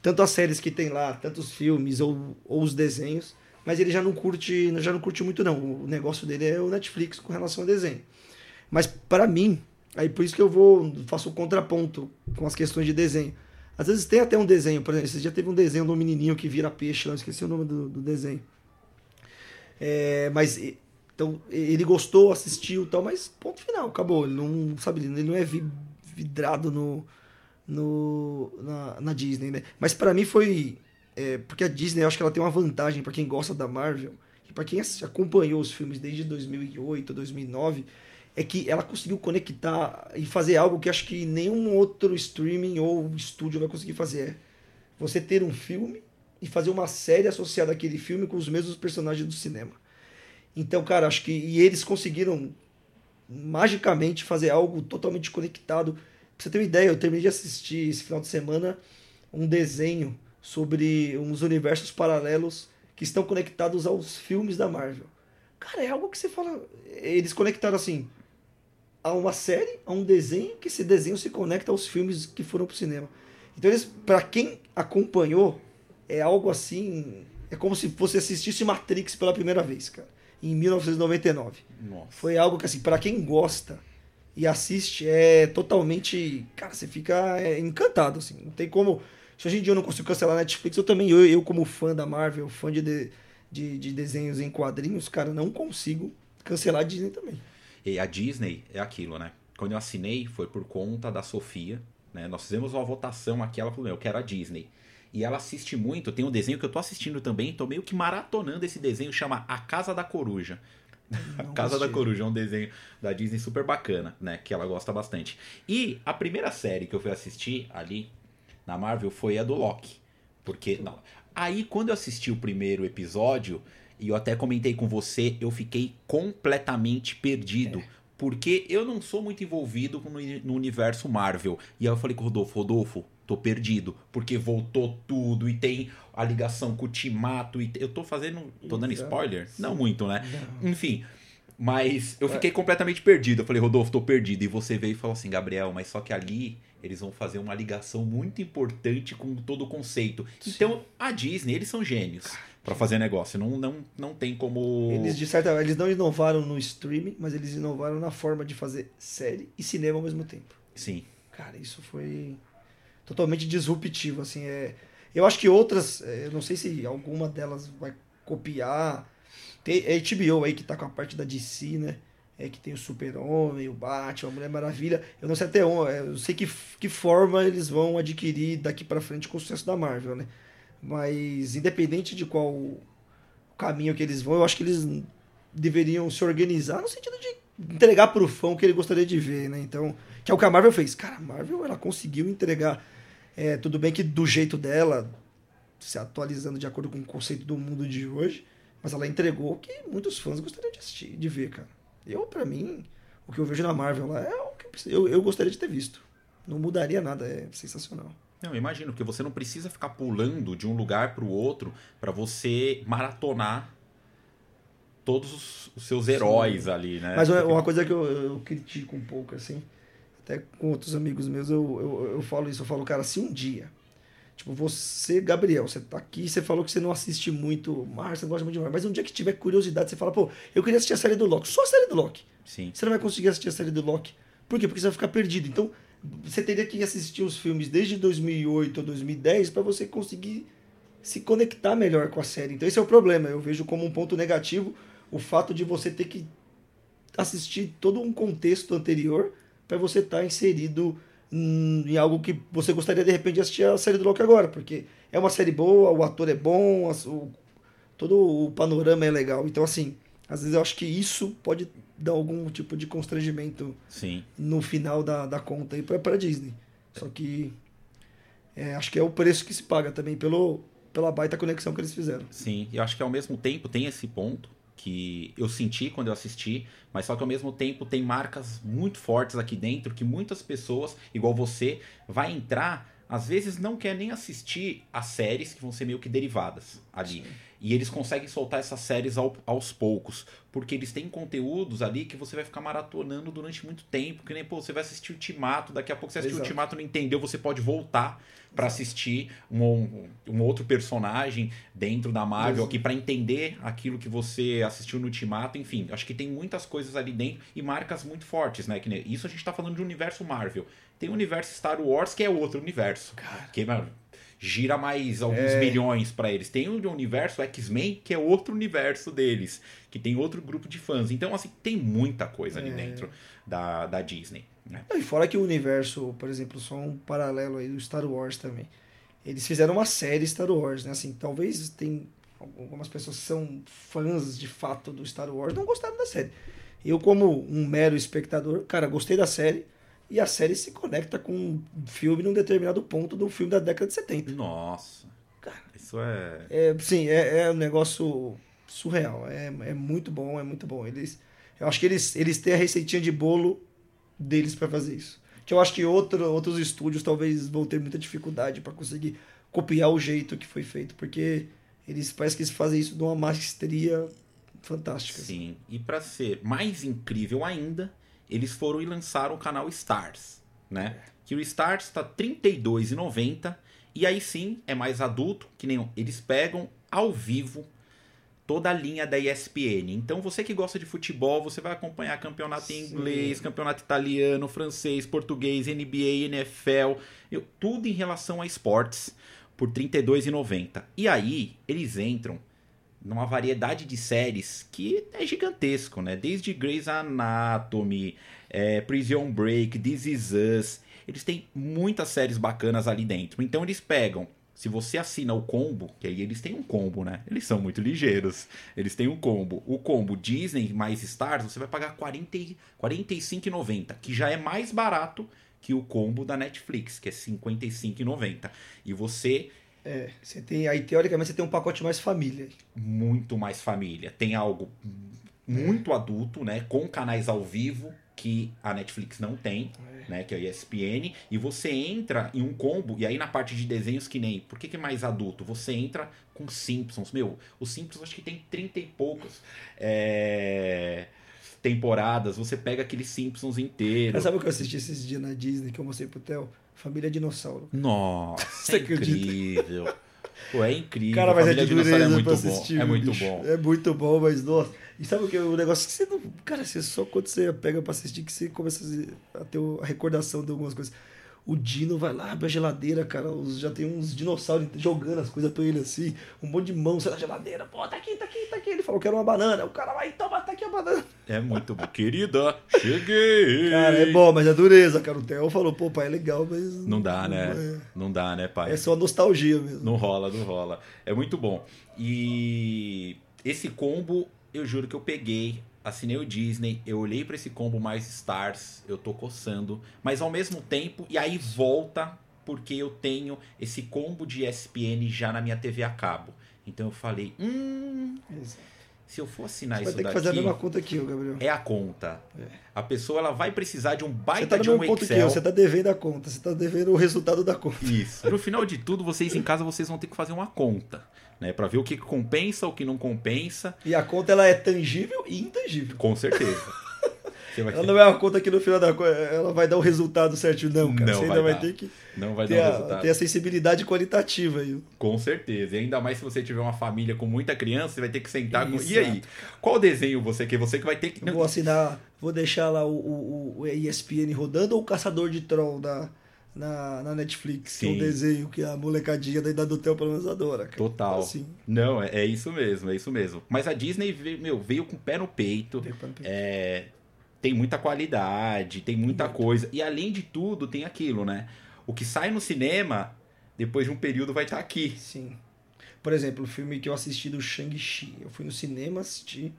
Speaker 2: tanto as séries que tem lá, tanto os filmes ou, ou os desenhos. Mas ele já não curte, já não curte muito não. O negócio dele é o Netflix com relação ao desenho. Mas para mim, aí por isso que eu vou faço o contraponto com as questões de desenho. Às vezes tem até um desenho, por exemplo, esse dia teve um desenho de um menininho que vira peixe, eu esqueci o nome do, do desenho. É, mas então ele gostou, assistiu, tal, mas ponto final, acabou. Ele não sabe, ele não é vidrado no, no na, na Disney, né? Mas para mim foi é, porque a Disney, eu acho que ela tem uma vantagem para quem gosta da Marvel, e para quem acompanhou os filmes desde 2008, 2009 é que ela conseguiu conectar e fazer algo que acho que nenhum outro streaming ou estúdio vai conseguir fazer. É você ter um filme e fazer uma série associada àquele filme com os mesmos personagens do cinema. Então, cara, acho que e eles conseguiram magicamente fazer algo totalmente conectado. Pra você ter uma ideia, eu terminei de assistir esse final de semana um desenho sobre uns universos paralelos que estão conectados aos filmes da Marvel. Cara, é algo que você fala. Eles conectaram assim a uma série, a um desenho, que esse desenho se conecta aos filmes que foram pro cinema. Então, eles, para quem acompanhou, é algo assim. É como se você assistisse Matrix pela primeira vez, cara, em 1999. Nossa. Foi algo que, assim, para quem gosta e assiste, é totalmente. Cara, você fica é, encantado, assim. Não tem como. Se hoje em dia eu não consigo cancelar a Netflix, eu também, eu, eu como fã da Marvel, fã de, de, de desenhos em quadrinhos, cara, não consigo cancelar a Disney também.
Speaker 1: E a Disney é aquilo, né? Quando eu assinei, foi por conta da Sofia. Né? Nós fizemos uma votação aqui, ela falou, eu quero a Disney. E ela assiste muito, tem um desenho que eu tô assistindo também, tô meio que maratonando esse desenho, chama A Casa da Coruja. Não a Casa da Coruja é um desenho da Disney super bacana, né? Que ela gosta bastante. E a primeira série que eu fui assistir ali na Marvel foi a do Loki. Porque. Não. Aí, quando eu assisti o primeiro episódio, e eu até comentei com você, eu fiquei completamente perdido. É. Porque eu não sou muito envolvido no, universo Marvel. E aí eu falei com o Rodolfo, Rodolfo, tô perdido. Porque voltou tudo e tem a ligação com o Timato. E eu tô fazendo. tô dando spoiler? Não muito, né? Não. Enfim. Mas eu fiquei completamente perdido. Eu falei, Rodolfo, tô perdido. E você veio e falou assim, Gabriel, mas só que ali eles vão fazer uma ligação muito importante com todo o conceito. Sim. Então, a Disney, eles são gênios para fazer negócio. Não, não, não tem como.
Speaker 2: Eles, de certa eles não inovaram no streaming, mas eles inovaram na forma de fazer série e cinema ao mesmo tempo.
Speaker 1: Sim.
Speaker 2: Cara, isso foi totalmente disruptivo. Assim, é... Eu acho que outras, é, eu não sei se alguma delas vai copiar. Tem a HBO aí que tá com a parte da DC, né? É que tem o Super-Homem, o Batman, a Mulher Maravilha. Eu não sei até onde, é, eu sei que, que forma eles vão adquirir daqui para frente com o sucesso da Marvel, né? Mas independente de qual caminho que eles vão, eu acho que eles deveriam se organizar no sentido de entregar para o fã o que ele gostaria de ver, né? Então, que é o que a Marvel fez. Cara, a Marvel ela conseguiu entregar é, tudo bem que do jeito dela, se atualizando de acordo com o conceito do mundo de hoje, mas ela entregou o que muitos fãs gostariam de assistir, de ver, cara. Eu, para mim, o que eu vejo na Marvel lá é o que eu, eu gostaria de ter visto. Não mudaria nada, é sensacional.
Speaker 1: Não, imagino, porque você não precisa ficar pulando de um lugar para o outro para você maratonar todos os seus heróis Sim. ali, né?
Speaker 2: Mas uma, coisa que eu, eu, critico um pouco, assim, até com outros amigos meus, eu, eu, eu falo isso, eu falo, cara, se um dia, tipo, você, Gabriel, você tá aqui, você falou que você não assiste muito Marvel, você gosta muito de Marvel, mas um dia que tiver curiosidade, você fala, pô, eu queria assistir a série do Loki, só a série do Loki.
Speaker 1: Sim.
Speaker 2: Você não vai conseguir assistir a série do Loki. Por quê? Porque você vai ficar perdido. Então, você teria que assistir os filmes desde 2008 ou 2010 para você conseguir se conectar melhor com a série. Então esse é o problema. Eu vejo como um ponto negativo o fato de você ter que assistir todo um contexto anterior para você estar tá inserido em algo que você gostaria de repente de assistir a série do Loki agora, porque é uma série boa, o ator é bom, o, todo o panorama é legal. Então assim, às vezes eu acho que isso pode dar algum tipo de constrangimento
Speaker 1: Sim.
Speaker 2: no final da, da conta aí para Disney. Só que é, acho que é o preço que se paga também pelo, pela baita conexão que eles fizeram.
Speaker 1: Sim, e acho que ao mesmo tempo tem esse ponto que eu senti quando eu assisti, mas só que ao mesmo tempo tem marcas muito fortes aqui dentro que muitas pessoas, igual você, vai entrar, às vezes não quer nem assistir as séries que vão ser meio que derivadas ali. Sim E eles conseguem soltar essas séries ao- aos poucos. Porque eles têm conteúdos ali que você vai ficar maratonando durante muito tempo. Que nem, pô, você vai assistir o Ultimato, daqui a pouco você assistiu o. Ultimato e não entendeu, você pode voltar pra assistir um, um, outro personagem dentro da Marvel aqui pra entender aquilo que você assistiu no Ultimato. Enfim, acho que tem muitas coisas ali dentro e marcas muito fortes, né? Que isso a gente tá falando de universo Marvel. Tem o universo Star Wars, que é outro universo. Que, mano, gira mais alguns
Speaker 2: É.
Speaker 1: milhões pra eles. Tem o universo X-Men, que é outro universo deles, que tem outro grupo de fãs. Então, assim, tem muita coisa ali
Speaker 2: É.
Speaker 1: dentro da, da Disney. Né?
Speaker 2: E fora que o universo, por exemplo, só um paralelo aí do Star Wars também. Eles fizeram uma série Star Wars, né? Assim, talvez tem algumas pessoas que são fãs de fato do Star Wars não gostaram da série. Eu, como um mero espectador, cara, gostei da série. E a série se conecta com um filme num determinado ponto do filme da década de 70.
Speaker 1: Nossa.
Speaker 2: Cara.
Speaker 1: Isso é.
Speaker 2: É, sim, é, é um negócio surreal. É, é muito bom, é muito bom. Eles, eu acho que eles, eles têm a receitinha de bolo deles pra fazer isso. Que eu acho que outro, outros estúdios talvez vão ter muita dificuldade pra conseguir copiar o jeito que foi feito, porque eles parece que eles fazem isso de uma maestria fantástica.
Speaker 1: Sim. E pra ser mais incrível ainda, eles foram e lançaram o canal Stars, né? Que o Stars tá R$ 32,90 e aí sim é mais adulto, que nem eles pegam ao vivo toda a linha da ESPN. Então você que gosta de futebol, você vai acompanhar campeonato em
Speaker 2: Sim.
Speaker 1: inglês, campeonato italiano, francês, português, NBA, NFL, eu- tudo em relação a esportes por R$ 32,90. E aí eles entram numa variedade de séries que é gigantesco, né? Desde Grey's Anatomy, é, Prison Break, This Is Us. Eles têm muitas séries bacanas ali dentro. Então eles pegam. Se você assina o combo, que aí eles têm um combo, né? Eles são muito ligeiros. Eles têm um combo. O combo Disney mais Stars, você vai pagar 40 R$ 45,90, que já é mais barato que o combo da Netflix, que é R$ 55,90. E você
Speaker 2: É, você tem, aí teoricamente você tem um pacote mais família.
Speaker 1: muito mais família. Tem algo muito adulto, né? Com canais ao vivo que a Netflix não tem, né? Que é a ESPN. E você entra em um combo, e aí na parte de desenhos que nem. Por que, que é mais adulto? Você entra com Simpsons. Meu, os Simpsons acho que tem 30 e poucos é, temporadas. Você pega aqueles Simpsons inteiro.
Speaker 2: Mas sabe o que eu assisti esses dias na Disney que eu mostrei pro Theo? Família Dinossauro.
Speaker 1: Nossa, é incrível. Pô, é incrível.
Speaker 2: Cara, mas é
Speaker 1: Família
Speaker 2: de
Speaker 1: Dinossauro
Speaker 2: dureza
Speaker 1: é muito
Speaker 2: pra
Speaker 1: bom.
Speaker 2: assistir.
Speaker 1: é muito
Speaker 2: bicho.
Speaker 1: bom.
Speaker 2: É muito bom, mas nossa. E sabe o que? O negócio que você não. Cara, você só quando você pega pra assistir que você começa a ter a recordação de algumas coisas. O Dino vai lá, abre a geladeira, cara. os- já tem uns dinossauros jogando as coisas pra ele assim. Um monte de mão sai da geladeira. Pô, tá aqui, tá aqui, tá aqui. Ele falou que era uma banana. O cara vai, toma, tá aqui a banana.
Speaker 1: É muito bom. Querida, cheguei!
Speaker 2: Cara, é bom, mas é dureza, cara. O Theo falou, pô, pai, é legal, mas.
Speaker 1: Não dá, né?
Speaker 2: É,
Speaker 1: Não dá, né, pai?
Speaker 2: é só nostalgia mesmo.
Speaker 1: Não rola, não rola. É muito bom. E esse combo, eu juro que eu peguei, assinei o Disney, eu olhei pra esse combo mais Stars, eu tô coçando, mas ao mesmo tempo, e aí volta porque eu tenho esse combo de ESPN já na minha TV a cabo. Então eu falei, hum,
Speaker 2: Exato.
Speaker 1: Se eu for assinar
Speaker 2: Vai
Speaker 1: isso
Speaker 2: ter que
Speaker 1: daqui,
Speaker 2: fazer a mesma conta que eu, Gabriel.
Speaker 1: é a conta.
Speaker 2: É.
Speaker 1: A pessoa ela vai precisar de um
Speaker 2: Você
Speaker 1: baita
Speaker 2: tá
Speaker 1: de um
Speaker 2: que
Speaker 1: Excel.
Speaker 2: eu, você tá devendo a conta, você tá devendo o resultado da conta.
Speaker 1: Isso. No final de tudo, vocês em casa vocês vão ter que fazer uma conta, né, Pra ver o que compensa, o que não compensa.
Speaker 2: E a conta ela é tangível e intangível.
Speaker 1: Com certeza.
Speaker 2: Ela
Speaker 1: ter-
Speaker 2: não é uma conta que no final da conta ela vai dar o resultado certinho, não, cara.
Speaker 1: Não
Speaker 2: você
Speaker 1: vai
Speaker 2: ainda vai
Speaker 1: dar.
Speaker 2: ter que
Speaker 1: não vai
Speaker 2: ter
Speaker 1: dar
Speaker 2: a,
Speaker 1: resultado.
Speaker 2: ter a sensibilidade qualitativa aí.
Speaker 1: Com certeza. E ainda mais se você tiver uma família com muita criança, você vai ter que sentar com. E
Speaker 2: Exato.
Speaker 1: aí? Qual desenho você quer? Você que vai ter que.
Speaker 2: Eu vou assinar, vou deixar lá o, o, o ESPN rodando ou o Caçador de Troll da, na, na Netflix, que é um desenho que a molecadinha da idade do Theo pelo menos adora, cara.
Speaker 1: Total.
Speaker 2: Assim,
Speaker 1: Não, é, é isso mesmo, é isso mesmo. Mas a Disney veio, meu, veio com o pé no peito.
Speaker 2: tem pra-
Speaker 1: É, tem muita qualidade, tem muita coisa. E além de tudo, tem aquilo, né? O que sai no cinema, depois de um período, vai estar aqui.
Speaker 2: Sim. Por exemplo, o filme que eu assisti do Shang-Chi. Eu fui no cinema assistir.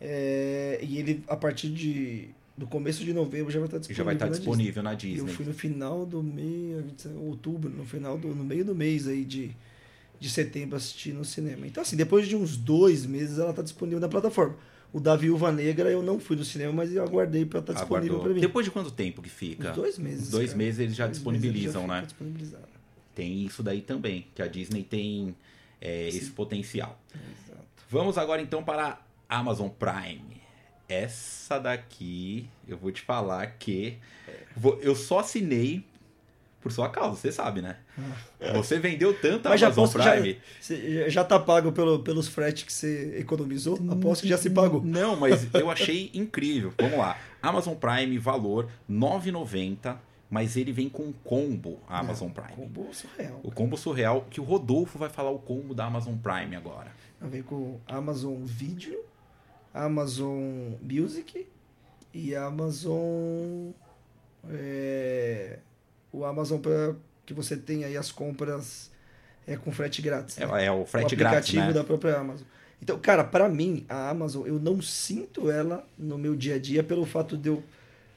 Speaker 2: é, e ele, a partir de, do começo de novembro, já vai estar disponível.
Speaker 1: Já vai estar
Speaker 2: na
Speaker 1: disponível na
Speaker 2: Disney. Eu
Speaker 1: Disney.
Speaker 2: fui no final do mês, outubro, no final do, no meio do mês aí de, de setembro assistir no cinema. Então, assim, depois de uns dois meses ela está disponível na plataforma. O da Viúva Negra eu não fui no cinema, mas eu aguardei para estar disponível
Speaker 1: Aguardou.
Speaker 2: para mim.
Speaker 1: Depois de quanto tempo que fica?
Speaker 2: Uns dois meses.
Speaker 1: Dois
Speaker 2: cara.
Speaker 1: meses eles já
Speaker 2: Dois
Speaker 1: disponibilizam,
Speaker 2: já
Speaker 1: né? Tem isso daí também, que a Disney tem é, esse potencial.
Speaker 2: Exato.
Speaker 1: Vamos agora então para a Amazon Prime. Essa daqui, eu vou te falar que vou- eu só assinei por sua causa, você sabe, né? Você vendeu tanto a
Speaker 2: Mas já
Speaker 1: Amazon
Speaker 2: já,
Speaker 1: Prime.
Speaker 2: você já tá pago pelo, pelos fretes que você economizou? Aposto que já se pagou.
Speaker 1: Não, mas eu achei incrível. Vamos lá. Amazon Prime, valor R$ 9,90, mas ele vem com um combo, a Amazon Prime.
Speaker 2: Combo surreal.
Speaker 1: O combo surreal, que o Rodolfo vai falar o combo da Amazon Prime agora.
Speaker 2: Vem com Amazon Video, Amazon Music e Amazon. é, o Amazon pra, que você tem aí as compras é, com frete grátis. né?
Speaker 1: É, é o frete
Speaker 2: o
Speaker 1: grátis,
Speaker 2: aplicativo
Speaker 1: né?
Speaker 2: da própria Amazon. Então, cara, pra mim, a Amazon, eu não sinto ela no meu dia a dia pelo fato de eu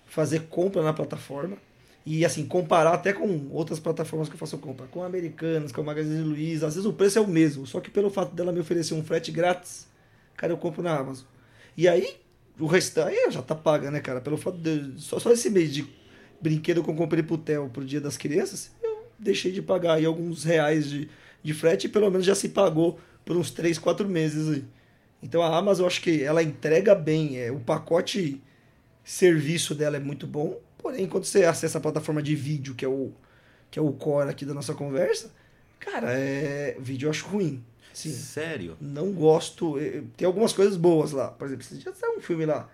Speaker 2: fazer compra na plataforma e, assim, comparar até com outras plataformas que eu faço compra, com Americanas, com a Magazine Luiza. Às vezes o preço é o mesmo, só que pelo fato dela me oferecer um frete grátis, cara, eu compro na Amazon. E aí, o restante aí já tá paga, né, cara? Pelo fato de. Só, só esse mês de brinquedo que eu comprei pro Theo pro Dia das Crianças, eu deixei de pagar aí alguns reais de, de frete e pelo menos já se pagou por uns 3, 4 meses aí. Então a Amazon, eu acho que ela entrega bem. É, o pacote serviço dela é muito bom. Porém, quando você acessa a plataforma de vídeo, que é o, que é o core aqui da nossa conversa, cara, é, vídeo eu acho ruim. Sim.
Speaker 1: Sério?
Speaker 2: Não gosto. Tem algumas coisas boas lá. Por exemplo, já saiu um filme lá.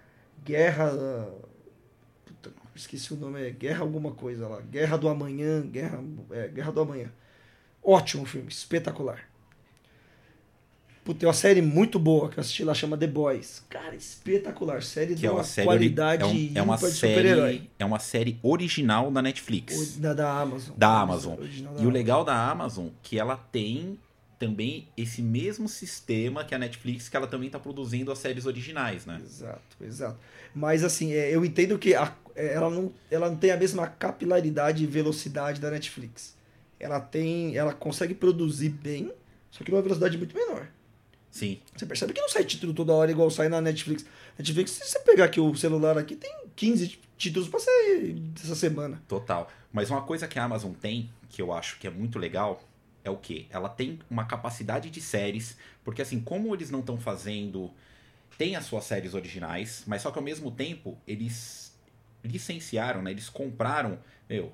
Speaker 2: Guerra. Esqueci o nome. É Guerra alguma coisa lá. Guerra do Amanhã. Guerra, é, Guerra do Amanhã. Ótimo filme. Espetacular. Puta, tem uma série muito boa que eu assisti lá, chama The Boys. Cara, espetacular. Série
Speaker 1: Que
Speaker 2: de
Speaker 1: é
Speaker 2: uma
Speaker 1: uma série
Speaker 2: qualidade
Speaker 1: é, um- é uma série é uma série original da Netflix.
Speaker 2: O- Da, da Amazon.
Speaker 1: da Amazon.
Speaker 2: Da
Speaker 1: E o legal da Amazon que ela tem também esse mesmo sistema que a Netflix, que ela também está produzindo as séries originais, né?
Speaker 2: Exato, exato. Mas assim, é, eu entendo que a- ela, não, ela não tem a mesma capilaridade e velocidade da Netflix. Ela tem. Ela consegue produzir bem, só que numa velocidade muito menor.
Speaker 1: Sim.
Speaker 2: Você percebe que não sai título toda hora igual sai na Netflix. Netflix, se você pegar aqui o celular aqui, tem 15 títulos pra sair essa semana.
Speaker 1: Total. Mas uma coisa que a Amazon tem, que eu acho que é muito legal, é o quê? Ela tem uma capacidade de séries, porque assim, como eles não estão fazendo. Tem as suas séries originais, mas só que ao mesmo tempo eles licenciaram, né? Eles compraram, meu,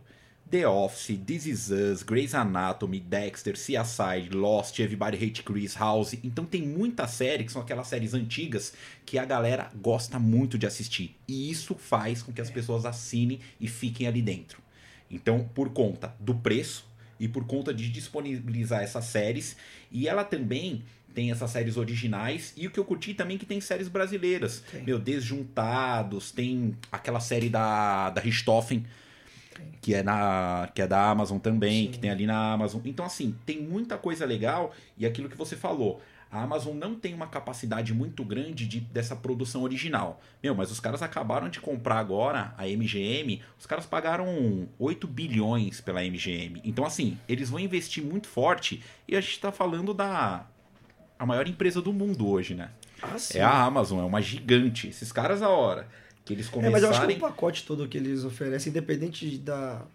Speaker 1: The Office, This Is Us, Grey's Anatomy, Dexter, CSI, Lost, Everybody Hate Chris, House. Então tem muita série, que são aquelas séries antigas, que a galera gosta muito de assistir. E isso faz com que as pessoas assinem e fiquem ali dentro. Então, por conta do preço e por conta de disponibilizar essas séries, e ela também tem essas séries originais, e o que eu curti também é que tem séries brasileiras.
Speaker 2: Tem.
Speaker 1: Meu, Desjuntados, tem aquela série da, da Richthofen, que é, na, que é da Amazon também,
Speaker 2: Sim.
Speaker 1: que tem ali na Amazon. Então, assim, tem muita coisa legal, e aquilo que você falou. A Amazon não tem uma capacidade muito grande de, dessa produção original. Meu, mas os caras acabaram de comprar agora a MGM. Os caras pagaram 8 bilhões pela MGM. Então, assim, eles vão investir muito forte. E a gente tá falando da a maior empresa do mundo hoje, né?
Speaker 2: Ah.
Speaker 1: É a Amazon, é uma gigante. Esses caras, a hora que eles
Speaker 2: É, mas eu acho que
Speaker 1: começarem.
Speaker 2: o pacote todo que eles oferecem, independente da.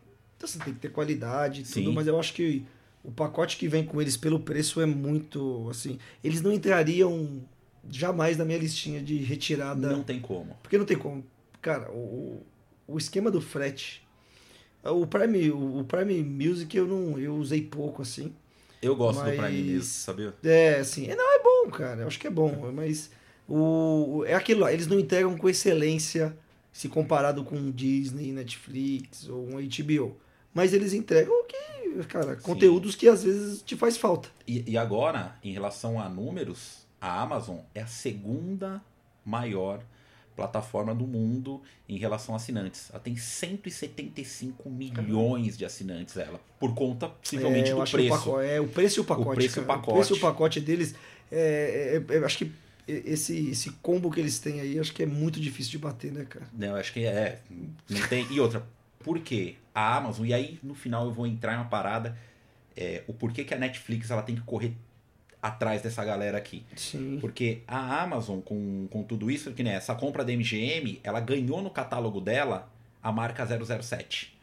Speaker 2: Assim, tem que ter qualidade e tudo,
Speaker 1: Sim.
Speaker 2: mas eu acho que o pacote que vem com eles pelo preço é muito. Assim, eles não entrariam jamais na minha listinha de retirada.
Speaker 1: Não tem como.
Speaker 2: Porque não tem como. Cara, o, o esquema do frete. O Prime, o Prime Music eu não eu usei pouco, assim.
Speaker 1: Eu gosto
Speaker 2: Mas-
Speaker 1: do Prime mesmo, sabia?
Speaker 2: É, assim, é, não, é bom, cara. Eu acho que é bom, mas o, é aquilo lá, eles não entregam com excelência se comparado com um Disney, Netflix ou um HBO. Mas eles entregam o que, cara, conteúdos que às vezes te faz falta.
Speaker 1: E, e agora, em relação a números, a Amazon é a segunda maior plataforma do mundo em relação a assinantes. Ela tem 175 milhões de assinantes, ela, por conta, possivelmente,
Speaker 2: é,
Speaker 1: do
Speaker 2: que o
Speaker 1: preço.
Speaker 2: pacote, é, o preço e o pacote.
Speaker 1: preço e o pacote.
Speaker 2: O preço e o pacote deles, é, é, é, eu acho que esse, esse combo que eles têm aí, acho que é muito difícil de bater, né, cara?
Speaker 1: Não, eu acho que é. Não tem. E outra, por quê? A Amazon, e aí no final eu vou entrar em uma parada, é, o porquê que a Netflix ela tem que correr atrás dessa galera aqui.
Speaker 2: Sim.
Speaker 1: Porque a Amazon, com, com tudo isso, que né, essa compra da MGM, ela ganhou no catálogo dela a marca 007,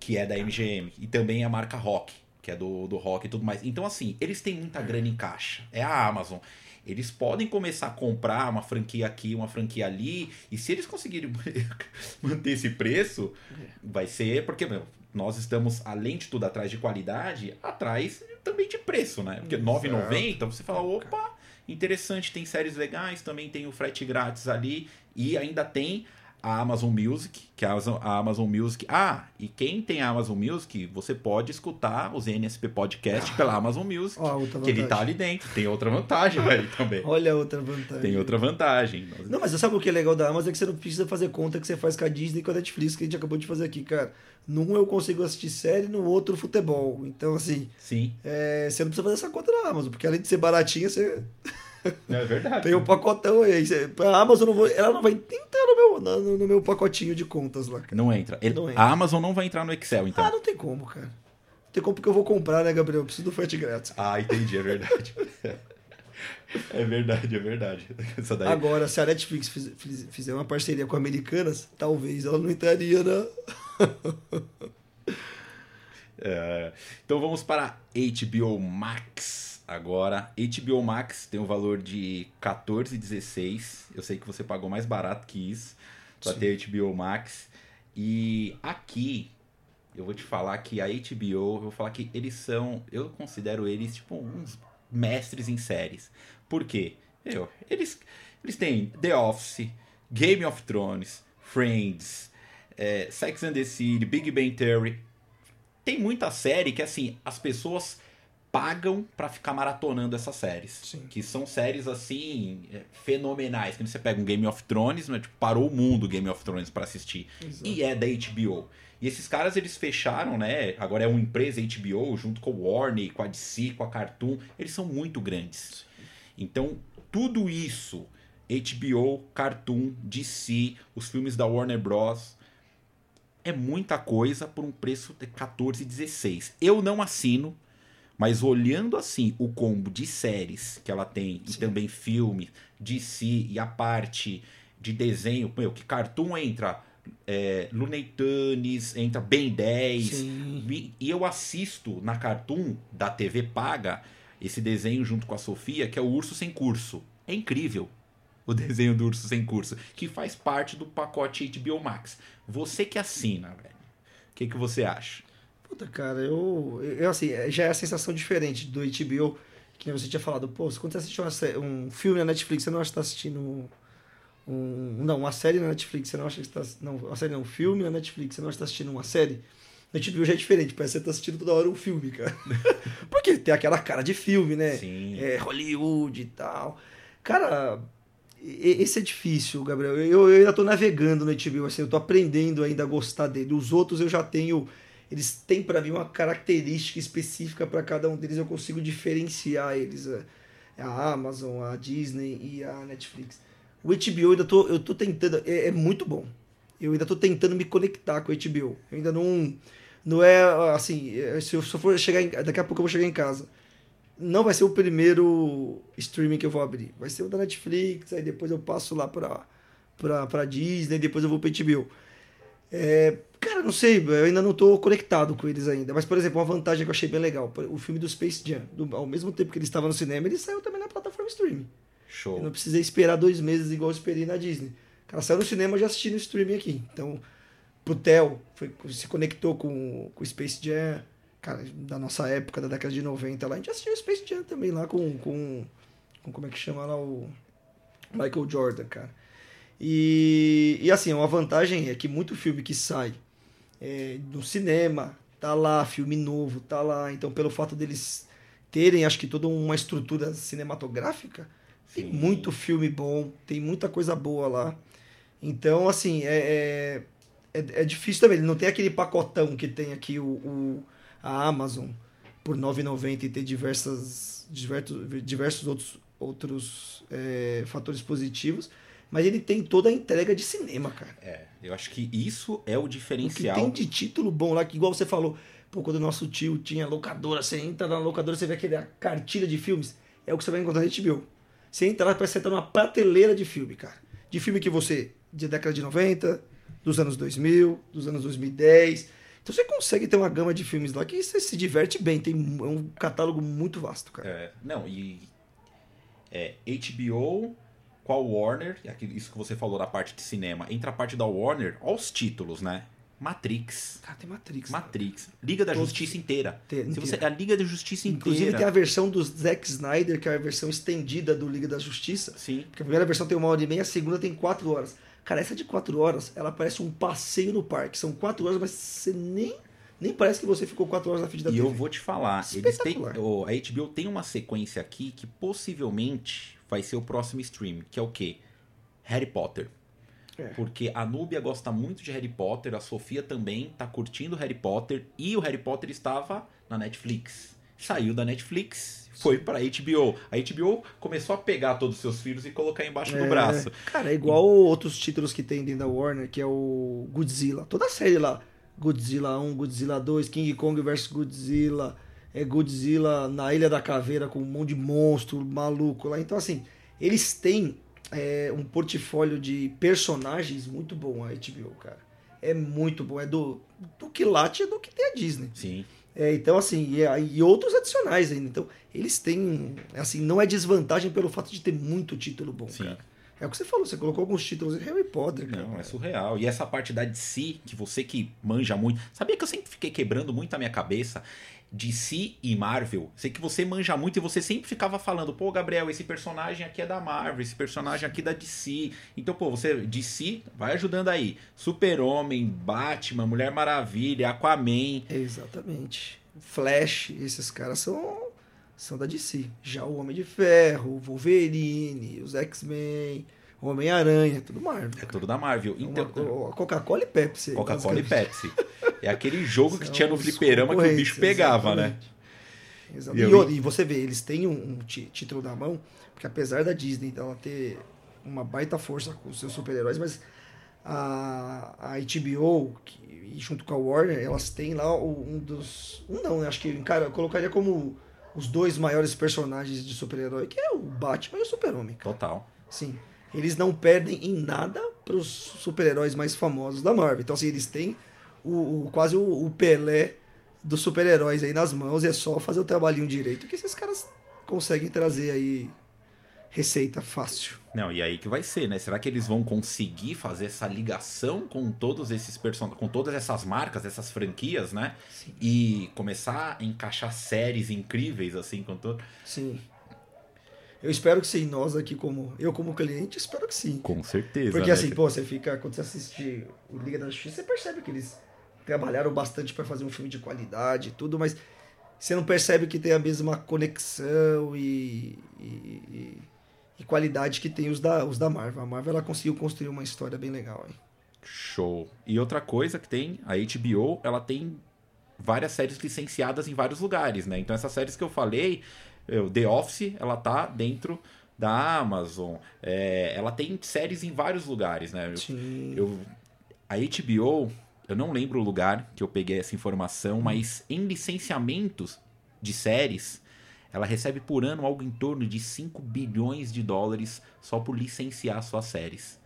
Speaker 1: que é da MGM, e também a marca Rock, que é do, do rock e tudo mais. Então, assim, eles têm muita grana em caixa. É a Amazon. Eles podem começar a comprar uma franquia aqui, uma franquia ali, e se eles conseguirem manter esse preço, vai ser. Porque, meu, nós estamos, além de tudo, atrás de qualidade, atrás também de preço, né? Porque R$ 9,90 você fala, opa, interessante, tem séries legais, também tem o frete grátis ali, e ainda tem a Amazon Music, que é a Amazon Music. Ah, e quem tem a Amazon Music, você pode escutar os NSP Podcast pela Amazon Music,
Speaker 2: Ó, outra
Speaker 1: que ele tá ali dentro. Tem outra vantagem aí também.
Speaker 2: Olha a outra vantagem.
Speaker 1: Tem outra vantagem.
Speaker 2: Não, mas você sabe o que é legal da Amazon? É que você não precisa fazer conta que você faz com a Disney e com a Netflix, que a gente acabou de fazer aqui, cara. Num eu consigo assistir série, no outro futebol. Então, assim,
Speaker 1: Sim,
Speaker 2: é, você não precisa fazer essa conta na Amazon, porque além de ser baratinha, você
Speaker 1: é verdade.
Speaker 2: tem o pacotão aí. A Amazon não vou, ela não vai entrar no meu, no, no meu pacotinho de contas lá, cara.
Speaker 1: Não entra. Ele-
Speaker 2: Não entra.
Speaker 1: A Amazon não vai entrar no Excel, então.
Speaker 2: Ah, não tem como, cara. Não tem como porque eu vou comprar, né, Gabriel? Eu preciso do frete grátis.
Speaker 1: Ah, entendi, é verdade. é verdade, é verdade. Daí.
Speaker 2: Agora, se a Netflix fiz- fiz- fizer uma parceria com Americanas, talvez ela não entraria na.
Speaker 1: É, então vamos para HBO Max agora. HBO Max tem um valor de 14,16. Eu sei que você pagou mais barato que isso para ter HBO Max. E aqui eu vou te falar que a HBO, eu vou falar que eles são, eu considero eles tipo uns mestres em séries. Por quê? Meu, eles eles têm The Office, Game of Thrones, Friends, é, Sex and the City, Big Bang Theory. Tem muita série que, assim, as pessoas pagam pra ficar maratonando essas séries.
Speaker 2: Sim.
Speaker 1: Que são séries, assim, é, fenomenais. Que você pega um Game of Thrones, né, tipo, parou o mundo Game of Thrones pra assistir. E é da HBO. E esses caras, eles fecharam, né? Agora é uma empresa HBO, junto com o Warner, com a DC, com a Cartoon. Eles são muito grandes. Então, tudo isso, HBO, Cartoon, DC, os filmes da Warner Bros., é muita coisa por um preço de 14,16. Eu não assino, mas olhando assim o combo de séries que ela tem e
Speaker 2: Sim.
Speaker 1: também filme, DC e a parte de desenho, meu, que Cartoon entra é, Looney Tunes, entra Ben 10,
Speaker 2: Sim.
Speaker 1: e e eu assisto na Cartoon da TV paga esse desenho junto com a Sofia, que é o Urso Sem Curso. É incrível o desenho do Urso Sem Curso, que faz parte do pacote HBO Max. Você que assina, velho. O que, que você acha?
Speaker 2: Puta, cara, eu, eu assim, já é a sensação diferente do HBO, que você tinha falado, pô, quando você assiste uma um filme na Netflix, você não acha que tá assistindo um, não, uma série na Netflix, você não acha que está, não, uma série não, um filme na Netflix, você não acha que tá assistindo uma série? No HBO já é diferente, parece que você tá assistindo toda hora um filme, cara. Porque tem aquela cara de filme, né?
Speaker 1: Sim.
Speaker 2: é, Hollywood e tal. Cara, esse é difícil, Gabriel. Eu, eu ainda tô navegando no HBO, assim, eu tô aprendendo ainda a gostar dele. Os outros eu já tenho. Eles têm pra mim uma característica específica pra cada um deles, eu consigo diferenciar eles. é, A Amazon, a Disney e a Netflix. O HBO eu ainda tô, eu tô tentando. É, é muito bom. Eu ainda tô tentando me conectar com o HBO. Eu ainda não. Não é assim. é, Se eu, for chegar em, Daqui a pouco eu vou chegar em casa não vai ser o primeiro streaming que eu vou abrir. Vai ser o da Netflix, aí depois eu passo lá pra, pra, pra Disney, depois eu vou pra HBO. É, cara, não sei, eu ainda não tô conectado com eles ainda. Mas, por exemplo, uma vantagem que eu achei bem legal. O filme do Space Jam, do- ao mesmo tempo que ele estava no cinema, ele saiu também na plataforma streaming. Eu não
Speaker 1: Show.
Speaker 2: precisei esperar dois meses igual eu esperei na Disney. Cara saiu no cinema e já assisti no streaming aqui. Então, pro Theo, foi, se conectou com, com o Space Jam. Cara, da nossa época, da década de 90 lá, a gente assistiu o Space Jam também lá com, com, com como é que chama lá o Michael Jordan, cara. E, e assim, uma vantagem é que muito filme que sai é, do cinema, tá lá, filme novo, tá lá. Então, pelo fato deles terem, acho que toda uma estrutura cinematográfica, tem
Speaker 1: Sim.
Speaker 2: muito filme bom, tem muita coisa boa lá. Então, assim, é, é, é, é difícil também. Ele não tem aquele pacotão que tem aqui o, o- a Amazon por R$ 9,90 e ter diversas, diversos, diversos outros, outros é, fatores positivos. Mas ele tem toda a entrega de cinema, cara.
Speaker 1: É, eu acho que isso é o
Speaker 2: O que
Speaker 1: diferencial.
Speaker 2: tem de título bom lá, que igual você falou, pô, quando o nosso tio tinha locadora, você entra na locadora, você vê aquela cartilha de filmes, é o que você vai encontrar na HBO. Você entra lá, parece que você tá numa prateleira de filme, cara. De filme que você, de década de 90, dos anos 2000, dos anos 2010. Então você consegue ter uma gama de filmes lá que você se diverte bem. Tem um- é um catálogo muito vasto, cara.
Speaker 1: É, não, e é, HBO com a Warner, e isso que você falou da parte de cinema, entra a parte da Warner, olha os títulos, né? Matrix.
Speaker 2: Cara, tem Matrix.
Speaker 1: Matrix. Liga da Justiça inteira.
Speaker 2: Inteira,
Speaker 1: Se você, a Liga da Justiça
Speaker 2: Inclusive
Speaker 1: inteira.
Speaker 2: tem a versão do Zack Snyder, que é a versão estendida do Liga da Justiça.
Speaker 1: Sim.
Speaker 2: Porque a primeira versão tem uma hora e meia, a segunda tem quatro horas. Cara, essa de quatro horas, ela parece um passeio no parque. São quatro horas, mas você nem, nem parece que você ficou quatro horas na frente da
Speaker 1: E
Speaker 2: TV.
Speaker 1: eu vou te falar, eles têm,
Speaker 2: Espetacular.
Speaker 1: o- a HBO tem uma sequência aqui que possivelmente vai ser o próximo stream, que é o quê? Harry Potter.
Speaker 2: É.
Speaker 1: Porque a Núbia gosta muito de Harry Potter, a Sofia também tá curtindo Harry Potter e o Harry Potter estava na Netflix. Saiu da Netflix, foi pra HBO. A HBO começou a pegar todos os seus filhos e colocar embaixo do
Speaker 2: É,
Speaker 1: braço.
Speaker 2: Cara, é igual outros títulos que tem dentro da Warner, que é o Godzilla. Toda a série lá. Godzilla 1, Godzilla 2, King Kong vs Godzilla, é Godzilla na Ilha da Caveira com um monte de monstro maluco lá. Então, assim, eles têm é, um portfólio de personagens muito bom, a HBO, cara. É muito bom. É do, do que late do que tem a Disney.
Speaker 1: Sim.
Speaker 2: É, então, assim, e, e outros adicionais ainda. Então, eles têm. Assim, não é desvantagem pelo fato de ter muito título bom,
Speaker 1: Sim.
Speaker 2: cara. É o que você falou, você colocou alguns títulos em Harry Potter, cara.
Speaker 1: Não, é surreal. E essa parte da DC, que você que manja muito. Sabia que eu sempre fiquei quebrando muito a minha cabeça? DC e Marvel. Sei que você manja muito e você sempre ficava falando, pô, Gabriel, esse personagem aqui é da Marvel, esse personagem aqui é da DC. Então, pô, você, DC, vai ajudando aí. Super-Homem, Batman, Mulher Maravilha, Aquaman.
Speaker 2: Exatamente. Flash, esses caras são, são da DC. Já o Homem de Ferro, o Wolverine, os X-Men, Homem-Aranha, tudo Marvel.
Speaker 1: É tudo da Marvel. Então,
Speaker 2: Uma- Coca-Cola e Pepsi.
Speaker 1: Coca-Cola e. Pepsi. É aquele jogo que tinha no fliperama que o bicho pegava, né?
Speaker 2: exatamente.
Speaker 1: E
Speaker 2: E, você vê, eles têm um, um título na mão, porque apesar da Disney ela ter uma baita força com os seus super-heróis, mas a, a HBO, que, e junto com a Warner, elas têm lá um dos. Um não, né? Acho que cara, eu colocaria como os dois maiores personagens de super-herói, que é o Batman e o Super-Homem.
Speaker 1: Total.
Speaker 2: Sim. Eles não perdem em nada para os super-heróis mais famosos da Marvel. Então, assim, eles têm o, o- quase o, o Pelé dos super-heróis aí nas mãos. E é só fazer o trabalhinho direito que esses caras conseguem trazer aí receita fácil.
Speaker 1: Não, e aí que vai ser, né? Será que eles vão conseguir fazer essa ligação com todos esses person... com todas essas marcas, essas franquias, né?
Speaker 2: Sim.
Speaker 1: E começar a encaixar séries incríveis assim com todo.
Speaker 2: Sim. Eu espero que sim. Nós aqui, como eu como cliente, espero que sim.
Speaker 1: Com certeza.
Speaker 2: Porque
Speaker 1: né?
Speaker 2: assim, pô, você fica. Quando você assiste o Liga da Justiça, você percebe que eles trabalharam bastante para fazer um filme de qualidade e tudo, mas você não percebe que tem a mesma conexão e, e, e- qualidade que tem os da, os da Marvel. A Marvel ela conseguiu construir uma história bem legal, hein?
Speaker 1: Show. E outra coisa que tem, a HBO, ela tem várias séries licenciadas em vários lugares, né? Então essas séries que eu falei, The Office, ela tá dentro da Amazon. É, ela tem séries em vários lugares, né? Eu-
Speaker 2: Sim.
Speaker 1: Eu, a HBO, eu não lembro o lugar que eu peguei essa informação, mas em licenciamentos de séries, ela recebe por ano algo em torno de 5 bilhões de dólares só por licenciar suas séries.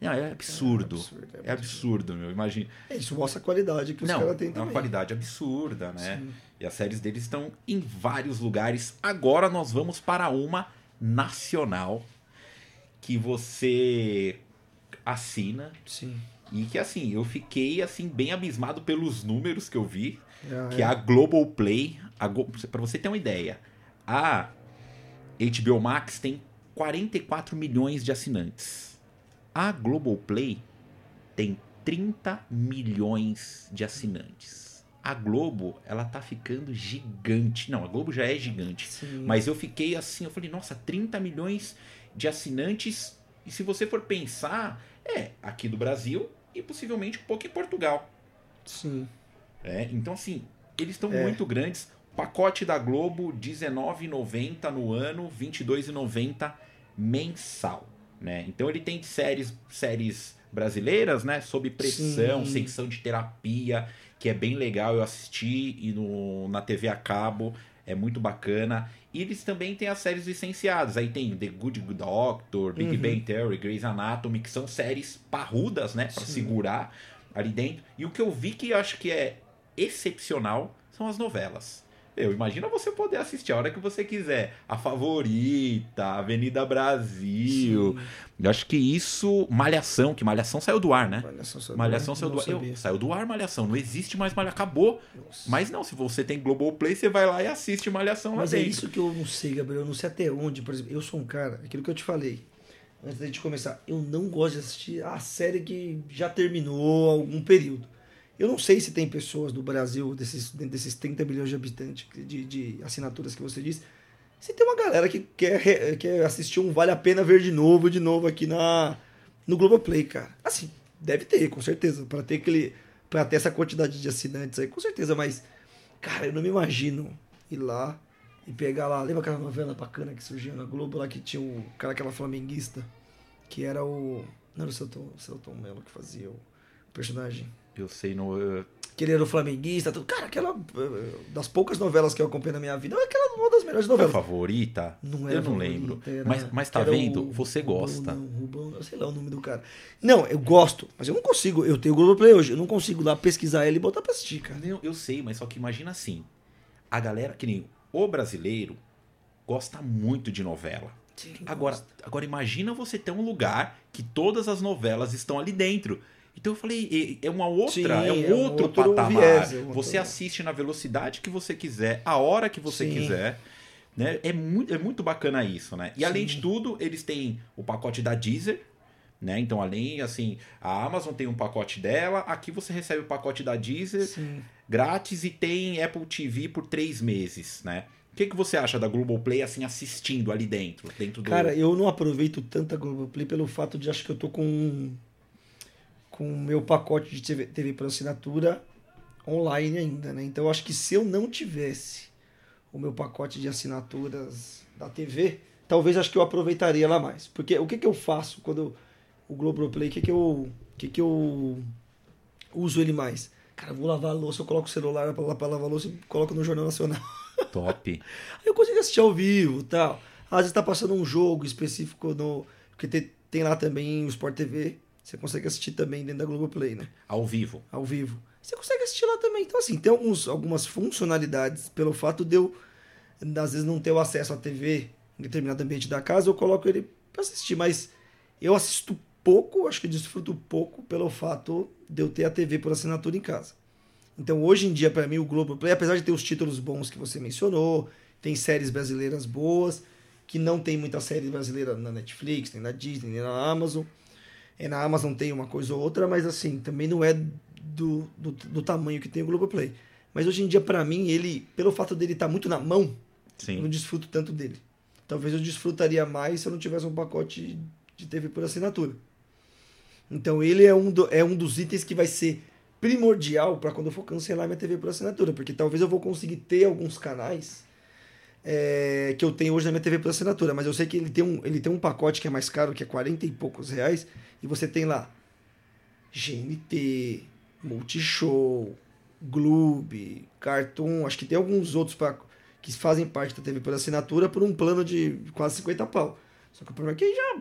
Speaker 1: Não, é absurdo.
Speaker 2: É absurdo, é
Speaker 1: É absurdo, meu. Imagina.
Speaker 2: É, Isso mostra a qualidade que os caras têm
Speaker 1: é uma
Speaker 2: também.
Speaker 1: qualidade absurda, né?
Speaker 2: Sim.
Speaker 1: E as séries deles estão em vários lugares. Agora nós vamos para uma nacional que você assina
Speaker 2: Sim.
Speaker 1: e que assim, eu fiquei assim bem abismado pelos números que eu vi,
Speaker 2: Ah,
Speaker 1: que
Speaker 2: é.
Speaker 1: a Global Play, Go... para você ter uma ideia, a HBO Max tem 44 milhões de assinantes. A Global Play tem 30 milhões de assinantes. A Globo, ela tá ficando gigante. Não, a Globo já é gigante.
Speaker 2: Sim.
Speaker 1: Mas eu fiquei assim, eu falei, nossa, 30 milhões de assinantes. E se você for pensar, é aqui do Brasil e possivelmente um pouco em Portugal.
Speaker 2: Sim.
Speaker 1: É, então, assim, eles estão
Speaker 2: É.
Speaker 1: muito grandes. Pacote da Globo, R$19,90 no ano, R$22,90 mensal. Né? Então ele tem séries, séries brasileiras, né? Sob pressão,
Speaker 2: Sim.
Speaker 1: secção de terapia, que é bem legal. Eu assisti e no, na TV a cabo. É muito bacana. E eles também têm as séries licenciadas. Aí tem The Good Doctor, Big
Speaker 2: Uhum.
Speaker 1: Bang Theory, Grey's Anatomy, que são séries parrudas, né? Pra
Speaker 2: Sim.
Speaker 1: segurar ali dentro. E o que eu vi que eu acho que é excepcional são as novelas. Eu imagina você poder assistir a hora que você quiser. A Favorita, Avenida Brasil.
Speaker 2: Sim.
Speaker 1: Eu acho que isso. Malhação, que Malhação saiu do ar, né?
Speaker 2: Malhação saiu do
Speaker 1: Malhação
Speaker 2: ar,
Speaker 1: saiu do ar. Eu- saiu do ar, Malhação. Não existe mais Malhação. Acabou.
Speaker 2: Nossa.
Speaker 1: Mas não, se você tem Globoplay, você vai lá e assiste Malhação lá
Speaker 2: Mas é
Speaker 1: dentro.
Speaker 2: isso que eu não sei, Gabriel. Eu não sei até onde. Por exemplo, eu sou um cara, aquilo que eu te falei, antes da gente começar, eu não gosto de assistir a série que já terminou algum período. Eu não sei se tem pessoas do Brasil, desses, desses 30 milhões de habitantes, de, de assinaturas que você disse, se tem uma galera que quer, quer assistir um Vale a Pena Ver de novo, de novo aqui na, no Globoplay, cara. Assim, deve ter, com certeza. Pra ter aquele. Pra ter essa quantidade de assinantes aí, com certeza, mas. Cara, eu não me imagino ir lá e pegar lá. Lembra aquela novela bacana que surgiu na Globo lá que tinha o cara, aquela flamenguista, que era o. Não era o Celton, Celton Mello que fazia o personagem.
Speaker 1: Eu sei no.
Speaker 2: Que ele era o flamenguista, tudo. Cara, aquela. eh, Das poucas novelas que eu acompanhei na minha vida, é aquela uma das melhores
Speaker 1: é a
Speaker 2: novelas.
Speaker 1: favorita?
Speaker 2: Não
Speaker 1: eu
Speaker 2: era
Speaker 1: não lembro.
Speaker 2: era-
Speaker 1: mas, mas tá vendo?
Speaker 2: o
Speaker 1: Você
Speaker 2: Rubão,
Speaker 1: gosta.
Speaker 2: Não, Rubão, eu sei lá o nome do cara. Não, eu gosto, mas eu não consigo. Eu tenho o Globoplay hoje, eu não consigo lá pesquisar ele e botar pra assistir, cara.
Speaker 1: Não, eu sei, mas só que imagina assim. A galera, que nem o brasileiro, gosta muito de novela.
Speaker 2: Sim,
Speaker 1: Agora, agora imagina você ter um lugar que todas as novelas estão ali dentro. Então eu falei, é uma outra,
Speaker 2: Sim,
Speaker 1: é um
Speaker 2: é um
Speaker 1: outro,
Speaker 2: outro
Speaker 1: patamar.
Speaker 2: viés, é um
Speaker 1: você
Speaker 2: outro-
Speaker 1: assiste na velocidade que você quiser, a hora que você
Speaker 2: Sim.
Speaker 1: quiser. Né? É, muito, é muito bacana isso, né? E além
Speaker 2: Sim.
Speaker 1: de tudo, eles têm o pacote da Deezer, né? Então, além, assim, a Amazon tem um pacote dela, aqui você recebe o pacote da Deezer
Speaker 2: Sim.
Speaker 1: grátis e tem Apple TV por três meses, né? O que, que você acha da Globoplay, assim, assistindo ali dentro? dentro do...
Speaker 2: Cara, eu não aproveito tanto a Globoplay pelo fato de acho que eu tô com com o meu pacote de TV, TV por assinatura online ainda, né? Então eu acho que se eu não tivesse o meu pacote de assinaturas da TV, talvez acho que eu aproveitaria lá mais. Porque o que que eu faço quando o Globoplay, o que que eu, o que que eu uso ele mais? Cara, eu vou lavar a louça, eu coloco o celular pra, pra lavar a louça e coloco no Jornal Nacional.
Speaker 1: Top.
Speaker 2: Aí eu consigo assistir ao vivo tal. Às vezes tá passando um jogo específico no. Porque tem, tem lá também o Sport TV. Você consegue assistir também dentro da Globoplay, né?
Speaker 1: Ao vivo.
Speaker 2: Ao vivo. Você consegue assistir lá também. Então, assim, tem alguns, algumas funcionalidades pelo fato de eu, às vezes, não ter o acesso à TV em determinado ambiente da casa, eu coloco ele pra assistir. Mas eu assisto pouco, acho que desfruto pouco pelo fato de eu ter a TV por assinatura em casa. Então, hoje em dia, para mim, o Globoplay, apesar de ter os títulos bons que você mencionou, tem séries brasileiras boas, que não tem muita série brasileira na Netflix, nem na Disney, nem na Amazon. É, na Amazon tem uma coisa ou outra, mas assim, também não é do, do, do tamanho que tem o Globoplay. Mas hoje em dia, para mim, ele, pelo fato dele estar muito na mão, eu não
Speaker 1: Sim.
Speaker 2: desfruto tanto dele. Talvez eu desfrutaria mais se eu não tivesse um pacote de TV por assinatura. Então ele é um, do- é um dos itens que vai ser primordial para quando eu for cancelar minha TV por assinatura, porque talvez eu vou conseguir ter alguns canais é, que eu tenho hoje na minha TV por assinatura, mas eu sei que ele tem, um, ele tem um pacote que é mais caro, que é 40 e poucos reais, e você tem lá GNT, Multishow, Gloob, Cartoon, acho que tem alguns outros pra, que fazem parte da TV por assinatura por um plano de quase 50 pau. Só que o problema é que já,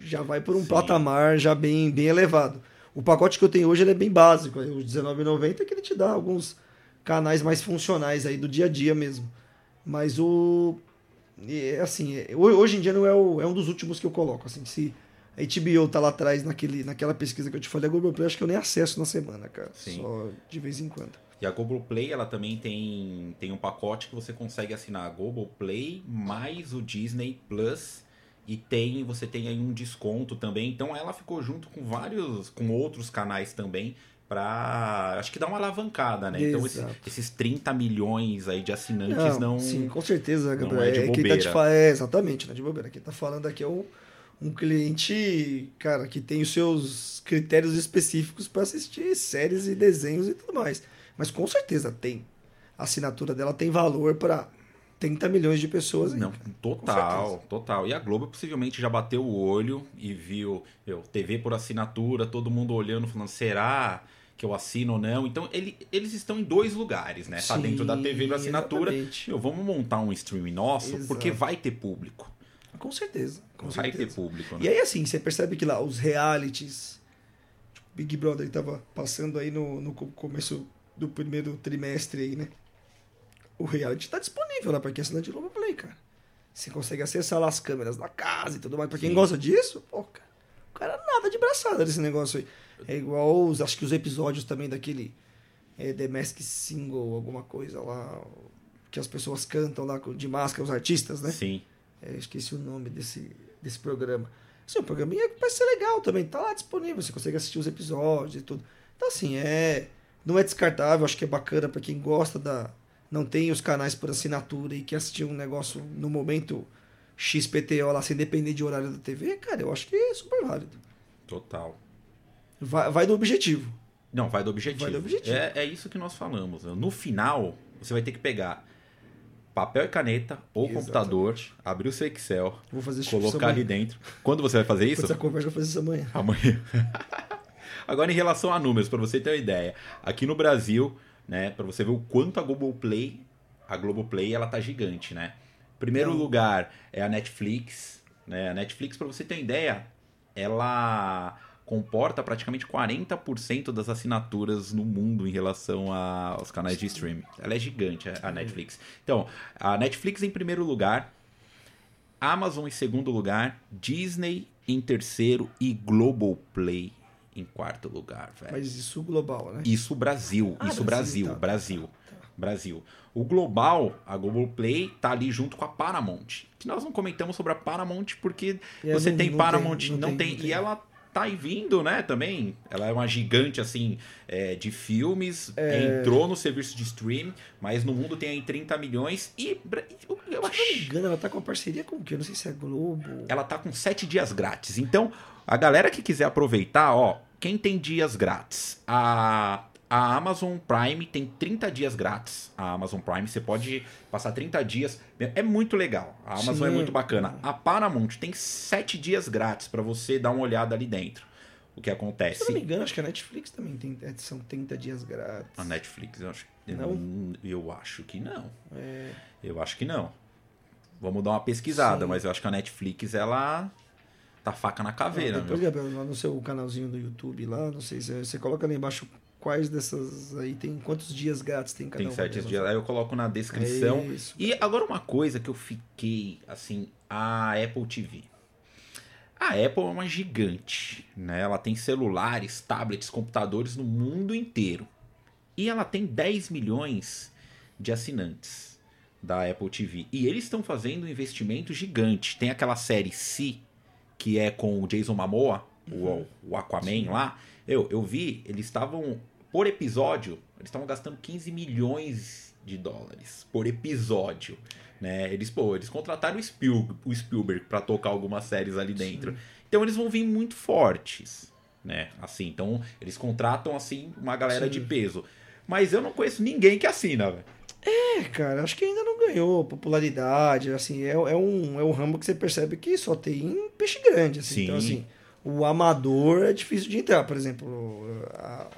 Speaker 2: já vai por um
Speaker 1: Sim.
Speaker 2: patamar já bem, bem elevado. O pacote que eu tenho hoje ele é bem básico, o R$19,90 que ele te dá alguns canais mais funcionais aí do dia a dia mesmo. Mas o. É assim, ho- hoje em dia não é, o, é um dos últimos que eu coloco. Assim, se a HBO tá lá atrás naquele, naquela pesquisa que eu te falei, a Globoplay acho que eu nem acesso na semana, cara.
Speaker 1: Sim.
Speaker 2: Só de vez em quando.
Speaker 1: E a Globoplay, ela também tem, tem um pacote que você consegue assinar a Globoplay mais o Disney Plus. E tem, você tem aí um desconto também. Então ela ficou junto com vários, com outros canais também. Pra, acho que dá uma alavancada, né? Então esse-
Speaker 2: Exato.
Speaker 1: esses 30 milhões aí de assinantes não...
Speaker 2: Sim, com certeza,
Speaker 1: não
Speaker 2: Gabriel.
Speaker 1: é de
Speaker 2: quem tá te
Speaker 1: bobeira.
Speaker 2: é, exatamente, não é de bobeira. Quem tá falando aqui é um, um cliente, cara, que tem os seus critérios específicos para assistir séries e desenhos e tudo mais. Mas com certeza tem. A assinatura dela tem valor para 30 milhões de pessoas.
Speaker 1: Não, total, total. E a Globo possivelmente já bateu o olho e viu meu, TV por assinatura, todo mundo olhando, falando, será que eu assino ou não? Então, ele- eles estão em dois lugares, né? Tá
Speaker 2: Sim,
Speaker 1: dentro da TV por assinatura.
Speaker 2: exatamente.
Speaker 1: Meu, vamos montar um streaming nosso,
Speaker 2: Exato.
Speaker 1: porque vai ter público.
Speaker 2: Com certeza. Com
Speaker 1: vai
Speaker 2: certeza.
Speaker 1: ter público,
Speaker 2: E
Speaker 1: né?
Speaker 2: aí, assim, você percebe que lá os realities, tipo, Big Brother tava passando aí no, no co- começo do primeiro trimestre aí, né? O reality tá disponível lá pra quem é assinante do Globoplay, cara. Você consegue acessar lá as câmeras da casa e tudo mais. Pra quem
Speaker 1: Sim.
Speaker 2: gosta disso, pô, cara. O cara nada de braçada desse negócio aí. É igual, os, acho que os episódios também daquele é, The Mask Single, alguma coisa lá. Que as pessoas cantam lá de máscara, os artistas, né?
Speaker 1: Sim.
Speaker 2: É, esqueci o nome desse, desse programa. Assim, o programinha parece ser legal também, tá lá disponível, você consegue assistir os episódios e tudo. Então, assim, é. Não é descartável, acho que é bacana pra quem gosta da. Não tem os canais por assinatura e quer assistir um negócio no momento XPTO lá, sem depender de horário da TV, cara, eu acho que é super válido.
Speaker 1: Total.
Speaker 2: Vai, vai do objetivo.
Speaker 1: Não, vai do objetivo.
Speaker 2: Vai do objetivo.
Speaker 1: É, é isso que nós falamos. No final, você vai ter que pegar papel e caneta ou
Speaker 2: Exatamente.
Speaker 1: computador, abrir o seu Excel, colocar ali dentro. Quando você vai fazer isso?
Speaker 2: Essa conversa eu vou fazer isso amanhã.
Speaker 1: Amanhã. Agora, em relação a números, para você ter uma ideia, aqui no Brasil, né, para você ver o quanto a Globoplay, a Globoplay, ela tá gigante, né? Primeiro
Speaker 2: Não.
Speaker 1: lugar é a Netflix, né? A Netflix, para você ter uma ideia, ela comporta praticamente 40% das assinaturas no mundo em relação a- aos canais de streaming. Ela é gigante, a- a Netflix. Então, a Netflix em primeiro lugar, Amazon em segundo lugar, Disney em terceiro e Globoplay em quarto lugar, velho.
Speaker 2: Mas isso global, né?
Speaker 1: Isso Brasil,
Speaker 2: Ah,
Speaker 1: isso
Speaker 2: Brasil,
Speaker 1: Brasil,
Speaker 2: tá,
Speaker 1: Brasil,
Speaker 2: tá.
Speaker 1: Brasil. O global, a Globoplay tá ali junto com a Paramount. Que nós não comentamos sobre a Paramount porque
Speaker 2: É,
Speaker 1: você
Speaker 2: não-
Speaker 1: tem
Speaker 2: não
Speaker 1: Paramount,
Speaker 2: tem,
Speaker 1: não,
Speaker 2: não
Speaker 1: tem,
Speaker 2: tem, não
Speaker 1: e
Speaker 2: tem.
Speaker 1: ela tá aí vindo, né, também. Ela é uma gigante assim é, de filmes, entrou no serviço de streaming, mas no mundo tem aí 30 milhões e eu, eu
Speaker 2: Se eu não me
Speaker 1: acho
Speaker 2: engano, ela tá com uma parceria com o quê? Eu não sei se é Globo.
Speaker 1: ela tá com sete dias grátis. Então, a galera que quiser aproveitar, ó, quem tem dias grátis? A, a Amazon Prime tem 30 dias grátis. A Amazon Prime, você pode passar 30 dias. É muito legal. A Amazon
Speaker 2: Sim.
Speaker 1: é muito bacana. A Paramount tem sete dias grátis pra você dar uma olhada ali dentro. O que
Speaker 2: Se eu não me
Speaker 1: acontece?
Speaker 2: engano, acho que a Netflix também tem, é, são 30 dias grátis.
Speaker 1: A Netflix, eu acho,
Speaker 2: Não?
Speaker 1: eu acho que não.
Speaker 2: É,
Speaker 1: Eu acho que não. Vamos dar uma pesquisada,
Speaker 2: Sim.
Speaker 1: mas eu acho que a Netflix, ela tá faca na caveira,
Speaker 2: depois,
Speaker 1: meu.
Speaker 2: Gabriel, lá no seu canalzinho do YouTube lá, não sei se você coloca lá embaixo quais dessas aí tem, quantos dias grátis tem cada
Speaker 1: Tem
Speaker 2: um
Speaker 1: sete
Speaker 2: delas.
Speaker 1: dias. Aí eu coloco na descrição.
Speaker 2: É isso.
Speaker 1: E agora uma coisa que eu fiquei, assim, a Apple TV. A Apple é uma gigante, né? Ela tem celulares, tablets, computadores no mundo inteiro. E ela tem 10 milhões de assinantes da Apple TV. E eles estão fazendo um investimento gigante. Tem aquela série Si, que é com o Jason Momoa, o, o Aquaman lá. Eu, eu vi, eles estavam, por episódio, eles estavam gastando 15 milhões de dólares por episódio. Né? Eles, pô, eles contrataram o, Spiel, o Spielberg para tocar algumas séries ali dentro. Então eles vão vir muito fortes, né? Assim, então eles contratam assim uma galera
Speaker 2: Sim.
Speaker 1: de peso. Mas eu não conheço ninguém que assina, velho.
Speaker 2: É, cara, acho que ainda não ganhou popularidade, assim, é, é, um, é um ramo que você percebe que só tem peixe grande, assim,
Speaker 1: Sim.
Speaker 2: então assim, o amador é difícil de entrar, por exemplo, a,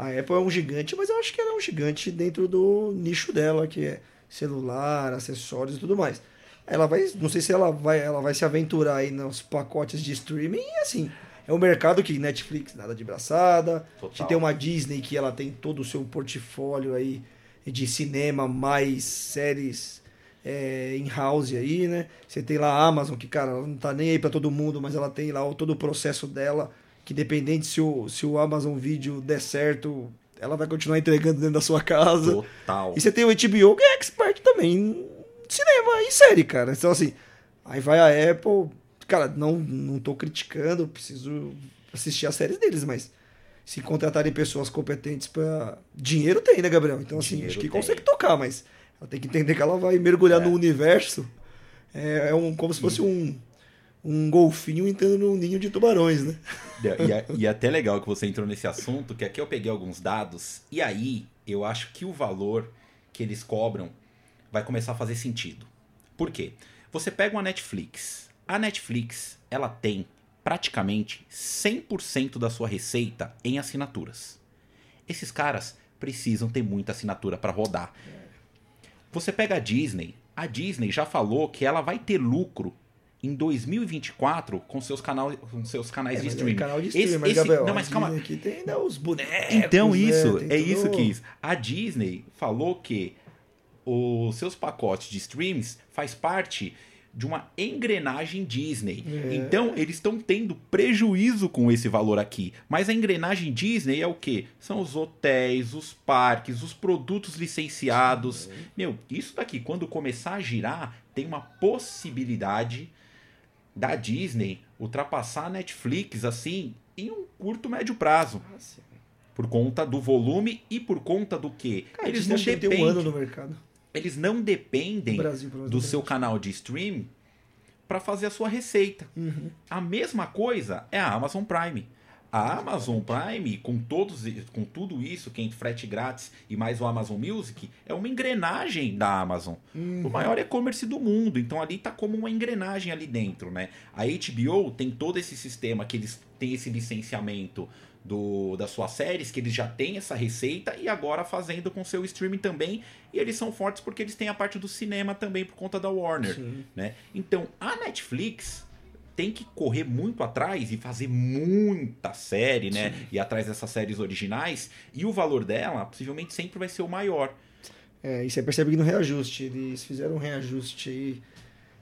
Speaker 2: a Apple é um gigante, mas eu acho que ela é um gigante dentro do nicho dela, que é celular, acessórios e tudo mais. Ela vai, não sei se ela vai, ela vai se aventurar aí nos pacotes de streaming, e assim, é um mercado que Netflix nada de braçada,
Speaker 1: Total.
Speaker 2: tem uma Disney que ela tem todo o seu portfólio aí de cinema, mais séries é, in-house aí, né? Você tem lá a Amazon, que, cara, ela não tá nem aí pra todo mundo, mas ela tem lá todo o processo dela, que dependente se o, se o Amazon Video der certo, ela vai continuar entregando dentro da sua casa.
Speaker 1: Total.
Speaker 2: E você tem o HBO, que é expert também em cinema e série, cara. Então, assim, aí vai a Apple. Cara, não, não tô criticando, preciso assistir as séries deles, mas se contratarem pessoas competentes pra. Dinheiro tem, né, Gabriel? Então, assim,
Speaker 1: Dinheiro
Speaker 2: acho que
Speaker 1: tem.
Speaker 2: consegue tocar, mas ela tem que entender que ela vai mergulhar
Speaker 1: É.
Speaker 2: no universo. É, é um, como se fosse um, um golfinho entrando num ninho de tubarões, né?
Speaker 1: E, é- e é até legal que você entrou nesse assunto, que aqui eu peguei alguns dados, e aí eu acho que o valor que eles cobram vai começar a fazer sentido. Por quê? Você pega uma Netflix. A Netflix, ela tem praticamente 100% da sua receita em assinaturas. Esses caras precisam ter muita assinatura para rodar. Você pega a Disney, a Disney já falou que ela vai ter lucro em 2024 com seus, canal, com seus canais
Speaker 2: É,
Speaker 1: de
Speaker 2: é
Speaker 1: streaming.
Speaker 2: canal de streaming,
Speaker 1: Esse-
Speaker 2: mas,
Speaker 1: esse-
Speaker 2: Gabriel,
Speaker 1: não, mas calma.
Speaker 2: Aqui tem ainda os bonecos.
Speaker 1: Então,
Speaker 2: né?
Speaker 1: isso,
Speaker 2: Tem
Speaker 1: é isso
Speaker 2: tudo-
Speaker 1: que isso. A Disney falou que os seus pacotes de streams faz parte de uma engrenagem Disney.
Speaker 2: É.
Speaker 1: Então, eles estão tendo prejuízo com esse valor aqui. Mas a engrenagem Disney é o quê? São os hotéis, os parques, os produtos licenciados. Meu, isso daqui, quando começar a girar, tem uma possibilidade da Disney ultrapassar a Netflix assim em um curto médio prazo.
Speaker 2: Ah.
Speaker 1: Por conta do volume e por conta do quê?
Speaker 2: Cara,
Speaker 1: eles não
Speaker 2: que tem um ano
Speaker 1: dependem,
Speaker 2: no mercado.
Speaker 1: eles não dependem
Speaker 2: Brasil,
Speaker 1: do
Speaker 2: no
Speaker 1: seu canal de stream para fazer a sua receita.
Speaker 2: Uhum.
Speaker 1: A mesma coisa é a Amazon Prime. A Amazon Prime, com todos, com tudo isso, que é frete grátis e mais o Amazon Music, é uma engrenagem da Amazon.
Speaker 2: Uhum.
Speaker 1: O maior e-commerce do mundo. Então ali tá como uma engrenagem ali dentro, né? A HBO tem todo esse sistema que eles têm esse licenciamento do, das suas séries, que eles já têm essa receita e agora fazendo com seu streaming também. E eles são fortes porque eles têm a parte do cinema também por conta da Warner,
Speaker 2: Sim.
Speaker 1: né? Então a Netflix tem que correr muito atrás e fazer muita série, né? E atrás dessas séries originais. E o valor dela possivelmente sempre vai ser o maior.
Speaker 2: É, e você percebe que no reajuste, eles fizeram um reajuste aí,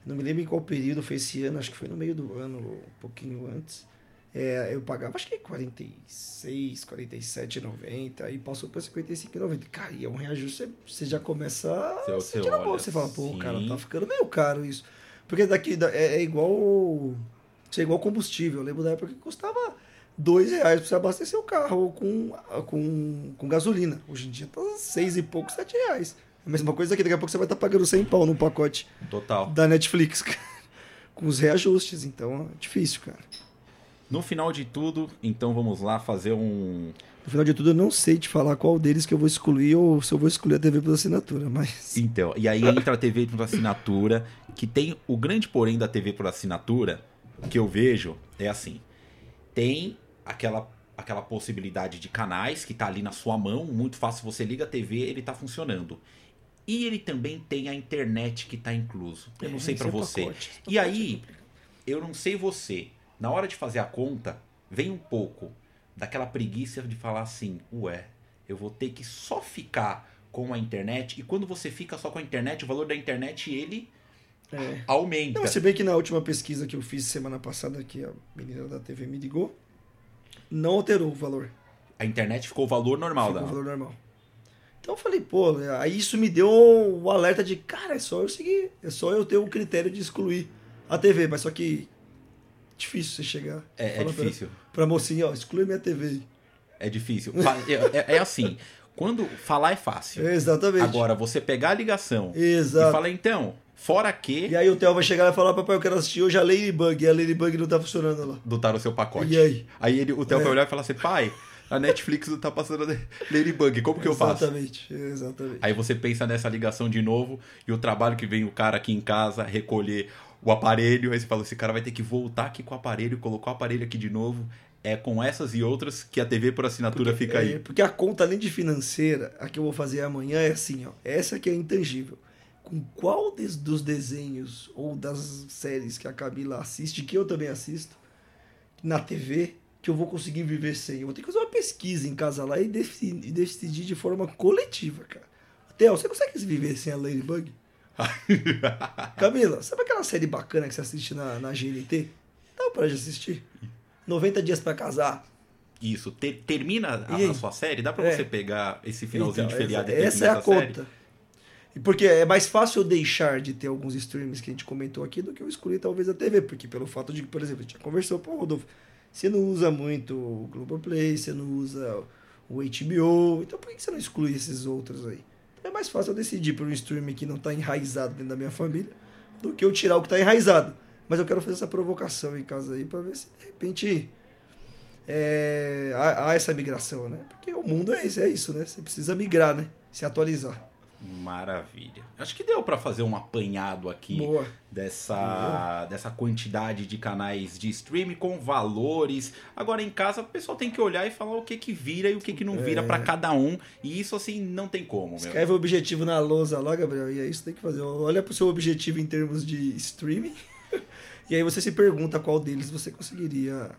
Speaker 2: não me lembro em qual período foi esse ano, acho que foi no meio do ano, um pouquinho antes. É, eu pagava acho que 46, 47,90, aí passou para 55,90. Cara, e é um reajuste, você- já começa a
Speaker 1: Você-
Speaker 2: sentir
Speaker 1: você
Speaker 2: na boca, você fala, pô,
Speaker 1: sim.
Speaker 2: cara, tá ficando meio caro isso. Porque daqui da- é, é igual. Isso é igual combustível. Eu lembro da época que custava dois reais pra você abastecer o carro com, com, com gasolina. Hoje em dia tá seis e pouco, sete reais. É a mesma coisa que daqui a pouco você vai estar pagando 100 pau num pacote
Speaker 1: Total.
Speaker 2: da Netflix. cara. com os reajustes, então é difícil, cara.
Speaker 1: No final de tudo, então vamos lá fazer um.
Speaker 2: No final de tudo, eu não sei te falar qual deles que eu vou excluir ou se eu vou excluir a TV por assinatura, mas.
Speaker 1: Então, e aí entra a TV por assinatura, que tem o grande porém da TV por assinatura, que eu vejo, é assim. Tem aquela aquela possibilidade de canais que tá ali na sua mão, muito fácil, você liga a TV, ele tá funcionando. E ele também tem a internet que tá incluso. Eu não sei
Speaker 2: é o
Speaker 1: você.
Speaker 2: pacote.
Speaker 1: E aí, eu não sei você, na hora de fazer a conta, vem um pouco daquela preguiça de falar assim, ué, eu vou ter que só ficar com a internet, e quando você fica só com a internet, o valor da internet, ele
Speaker 2: É.
Speaker 1: aumenta.
Speaker 2: Não, se bem que na última pesquisa que eu fiz semana passada, que a menina da TV me ligou, não alterou o valor.
Speaker 1: A internet ficou o valor normal
Speaker 2: Ficou o valor normal. Então eu falei, pô, aí isso me deu o alerta de, cara, é só eu seguir, é só eu ter o critério de excluir a TV, mas só que difícil você chegar.
Speaker 1: É, é
Speaker 2: falar pra-
Speaker 1: difícil.
Speaker 2: Pra, mocinha, ó, exclui minha TV.
Speaker 1: É difícil. É, é- é assim, quando falar é fácil.
Speaker 2: Exatamente.
Speaker 1: Agora, você pegar a ligação e
Speaker 2: Exato.
Speaker 1: falar, então, fora que
Speaker 2: E aí o Theo vai chegar e falar, papai, eu quero assistir hoje a Ladybug, e a Ladybug não tá funcionando lá.
Speaker 1: dotar o seu pacote.
Speaker 2: E aí?
Speaker 1: Aí ele, o Theo
Speaker 2: É.
Speaker 1: vai olhar e falar assim, pai, a Netflix não tá passando Ladybug, como que eu faço?
Speaker 2: Exatamente, exatamente.
Speaker 1: Aí você pensa nessa ligação de novo e o trabalho que vem o cara aqui em casa recolher o aparelho, aí você fala, esse cara vai ter que voltar aqui com o aparelho, colocar o aparelho aqui de novo. É com essas e outras que a TV por assinatura fica aí.
Speaker 2: É, porque a conta, além de financeira, a que eu vou fazer amanhã é assim, ó. Essa que é intangível. Com qual des- dos desenhos ou das séries que a Camila assiste, que eu também assisto, na TV, que eu vou conseguir viver sem? Eu vou ter que fazer uma pesquisa em casa lá e e decidir de forma coletiva, cara. Theo, você consegue viver sem a Ladybug? Camila, sabe aquela série bacana que você assiste na, na GNT? Dá pra de assistir? 90 dias pra casar.
Speaker 1: Isso, te- termina a, a sua série, dá pra
Speaker 2: É.
Speaker 1: você pegar esse finalzinho
Speaker 2: Então,
Speaker 1: de feriado
Speaker 2: essa,
Speaker 1: e
Speaker 2: essa é a
Speaker 1: série?
Speaker 2: conta. E Porque é mais fácil eu deixar de ter alguns streams que a gente comentou aqui do que eu escolher talvez a TV. Porque pelo fato de que, por exemplo, a gente já conversou, pô, Rodolfo, você não usa muito o Globoplay, você não usa o HBO, então por que você não exclui esses outros aí? É mais fácil eu decidir por um stream que não está enraizado dentro da minha família do que eu tirar o que está enraizado. Mas eu quero fazer essa provocação em casa aí para ver se de repente é, há, há essa migração, né? Porque o mundo é isso, é isso, né? Você precisa migrar, né? Se atualizar.
Speaker 1: Maravilha. Acho que deu pra fazer um apanhado aqui
Speaker 2: Boa.
Speaker 1: dessa, dessa quantidade de canais de streaming com valores. Agora em casa o pessoal tem que olhar e falar o que que vira e o que que não vira
Speaker 2: É.
Speaker 1: pra cada um. E isso assim não tem como, meu.
Speaker 2: Escreve o objetivo na lousa lá, Gabriel, e é isso que tem que fazer. Olha pro seu objetivo em termos de streaming E aí você se pergunta qual deles você conseguiria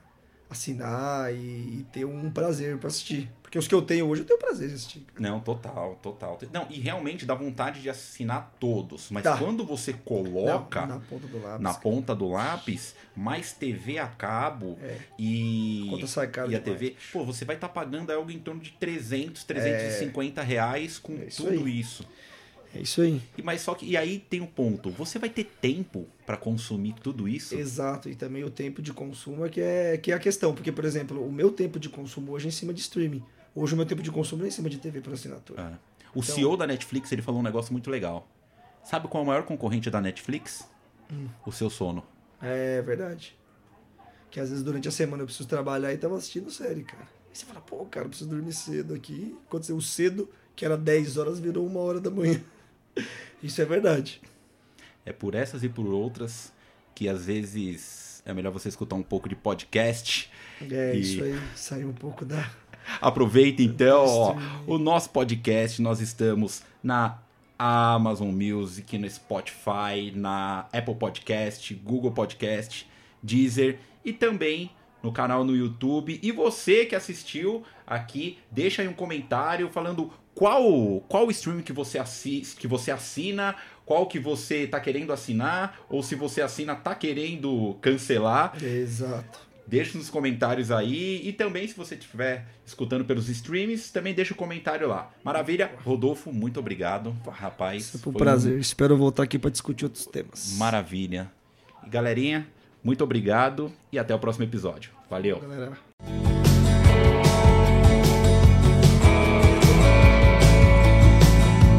Speaker 2: assinar e, e ter um prazer para assistir. Porque os que eu tenho hoje eu tenho prazer de assistir.
Speaker 1: Não, total, total. Não, e realmente dá vontade de assinar todos. Mas
Speaker 2: Tá.
Speaker 1: quando você coloca
Speaker 2: na, na ponta do lápis.
Speaker 1: na ponta do lápis, mais TV a cabo
Speaker 2: É.
Speaker 1: e,
Speaker 2: caro
Speaker 1: e a. TV, pô, você vai estar pagando algo em torno de 300, 350 reais com
Speaker 2: É isso
Speaker 1: tudo
Speaker 2: aí.
Speaker 1: isso.
Speaker 2: É isso aí.
Speaker 1: E, mas só que, e aí tem um ponto, você vai ter tempo para consumir tudo isso?
Speaker 2: Exato, e também o tempo de consumo é que, é que é a questão. Porque, por exemplo, o meu tempo de consumo hoje é em cima de streaming. Hoje o meu tempo de consumo é em cima de TV por assinatura.
Speaker 1: É. O
Speaker 2: Então-
Speaker 1: CEO da Netflix, ele falou um negócio muito legal. Sabe qual é o maior concorrente da Netflix?
Speaker 2: Hum.
Speaker 1: O seu sono.
Speaker 2: É verdade. Que às vezes durante a semana eu preciso trabalhar e tava assistindo série, cara. E você fala, pô, cara, eu preciso dormir cedo aqui. O cedo, que era 10 horas, virou uma hora da manhã. Isso é verdade.
Speaker 1: É por essas e por outras que às vezes é melhor você escutar um pouco de podcast.
Speaker 2: É
Speaker 1: E-
Speaker 2: isso aí, saiu um pouco da.
Speaker 1: Aproveita então, ó, o nosso podcast, nós estamos na Amazon Music, no Spotify, na Apple Podcast, Google Podcast, Deezer e também no canal no YouTube. E você que assistiu aqui, deixa aí um comentário falando qual qual stream que você assiste, que você assina, qual que você tá querendo assinar ou se você assina tá querendo cancelar.
Speaker 2: Exato.
Speaker 1: Deixa nos comentários aí. E também, se você estiver escutando pelos streams, também deixa o comentário lá. Maravilha. Rodolfo, muito obrigado. Rapaz.
Speaker 2: Sempre um prazer. Espero voltar aqui para discutir outros temas.
Speaker 1: Maravilha. E galerinha, muito obrigado e até o próximo episódio. Valeu.
Speaker 2: Galera.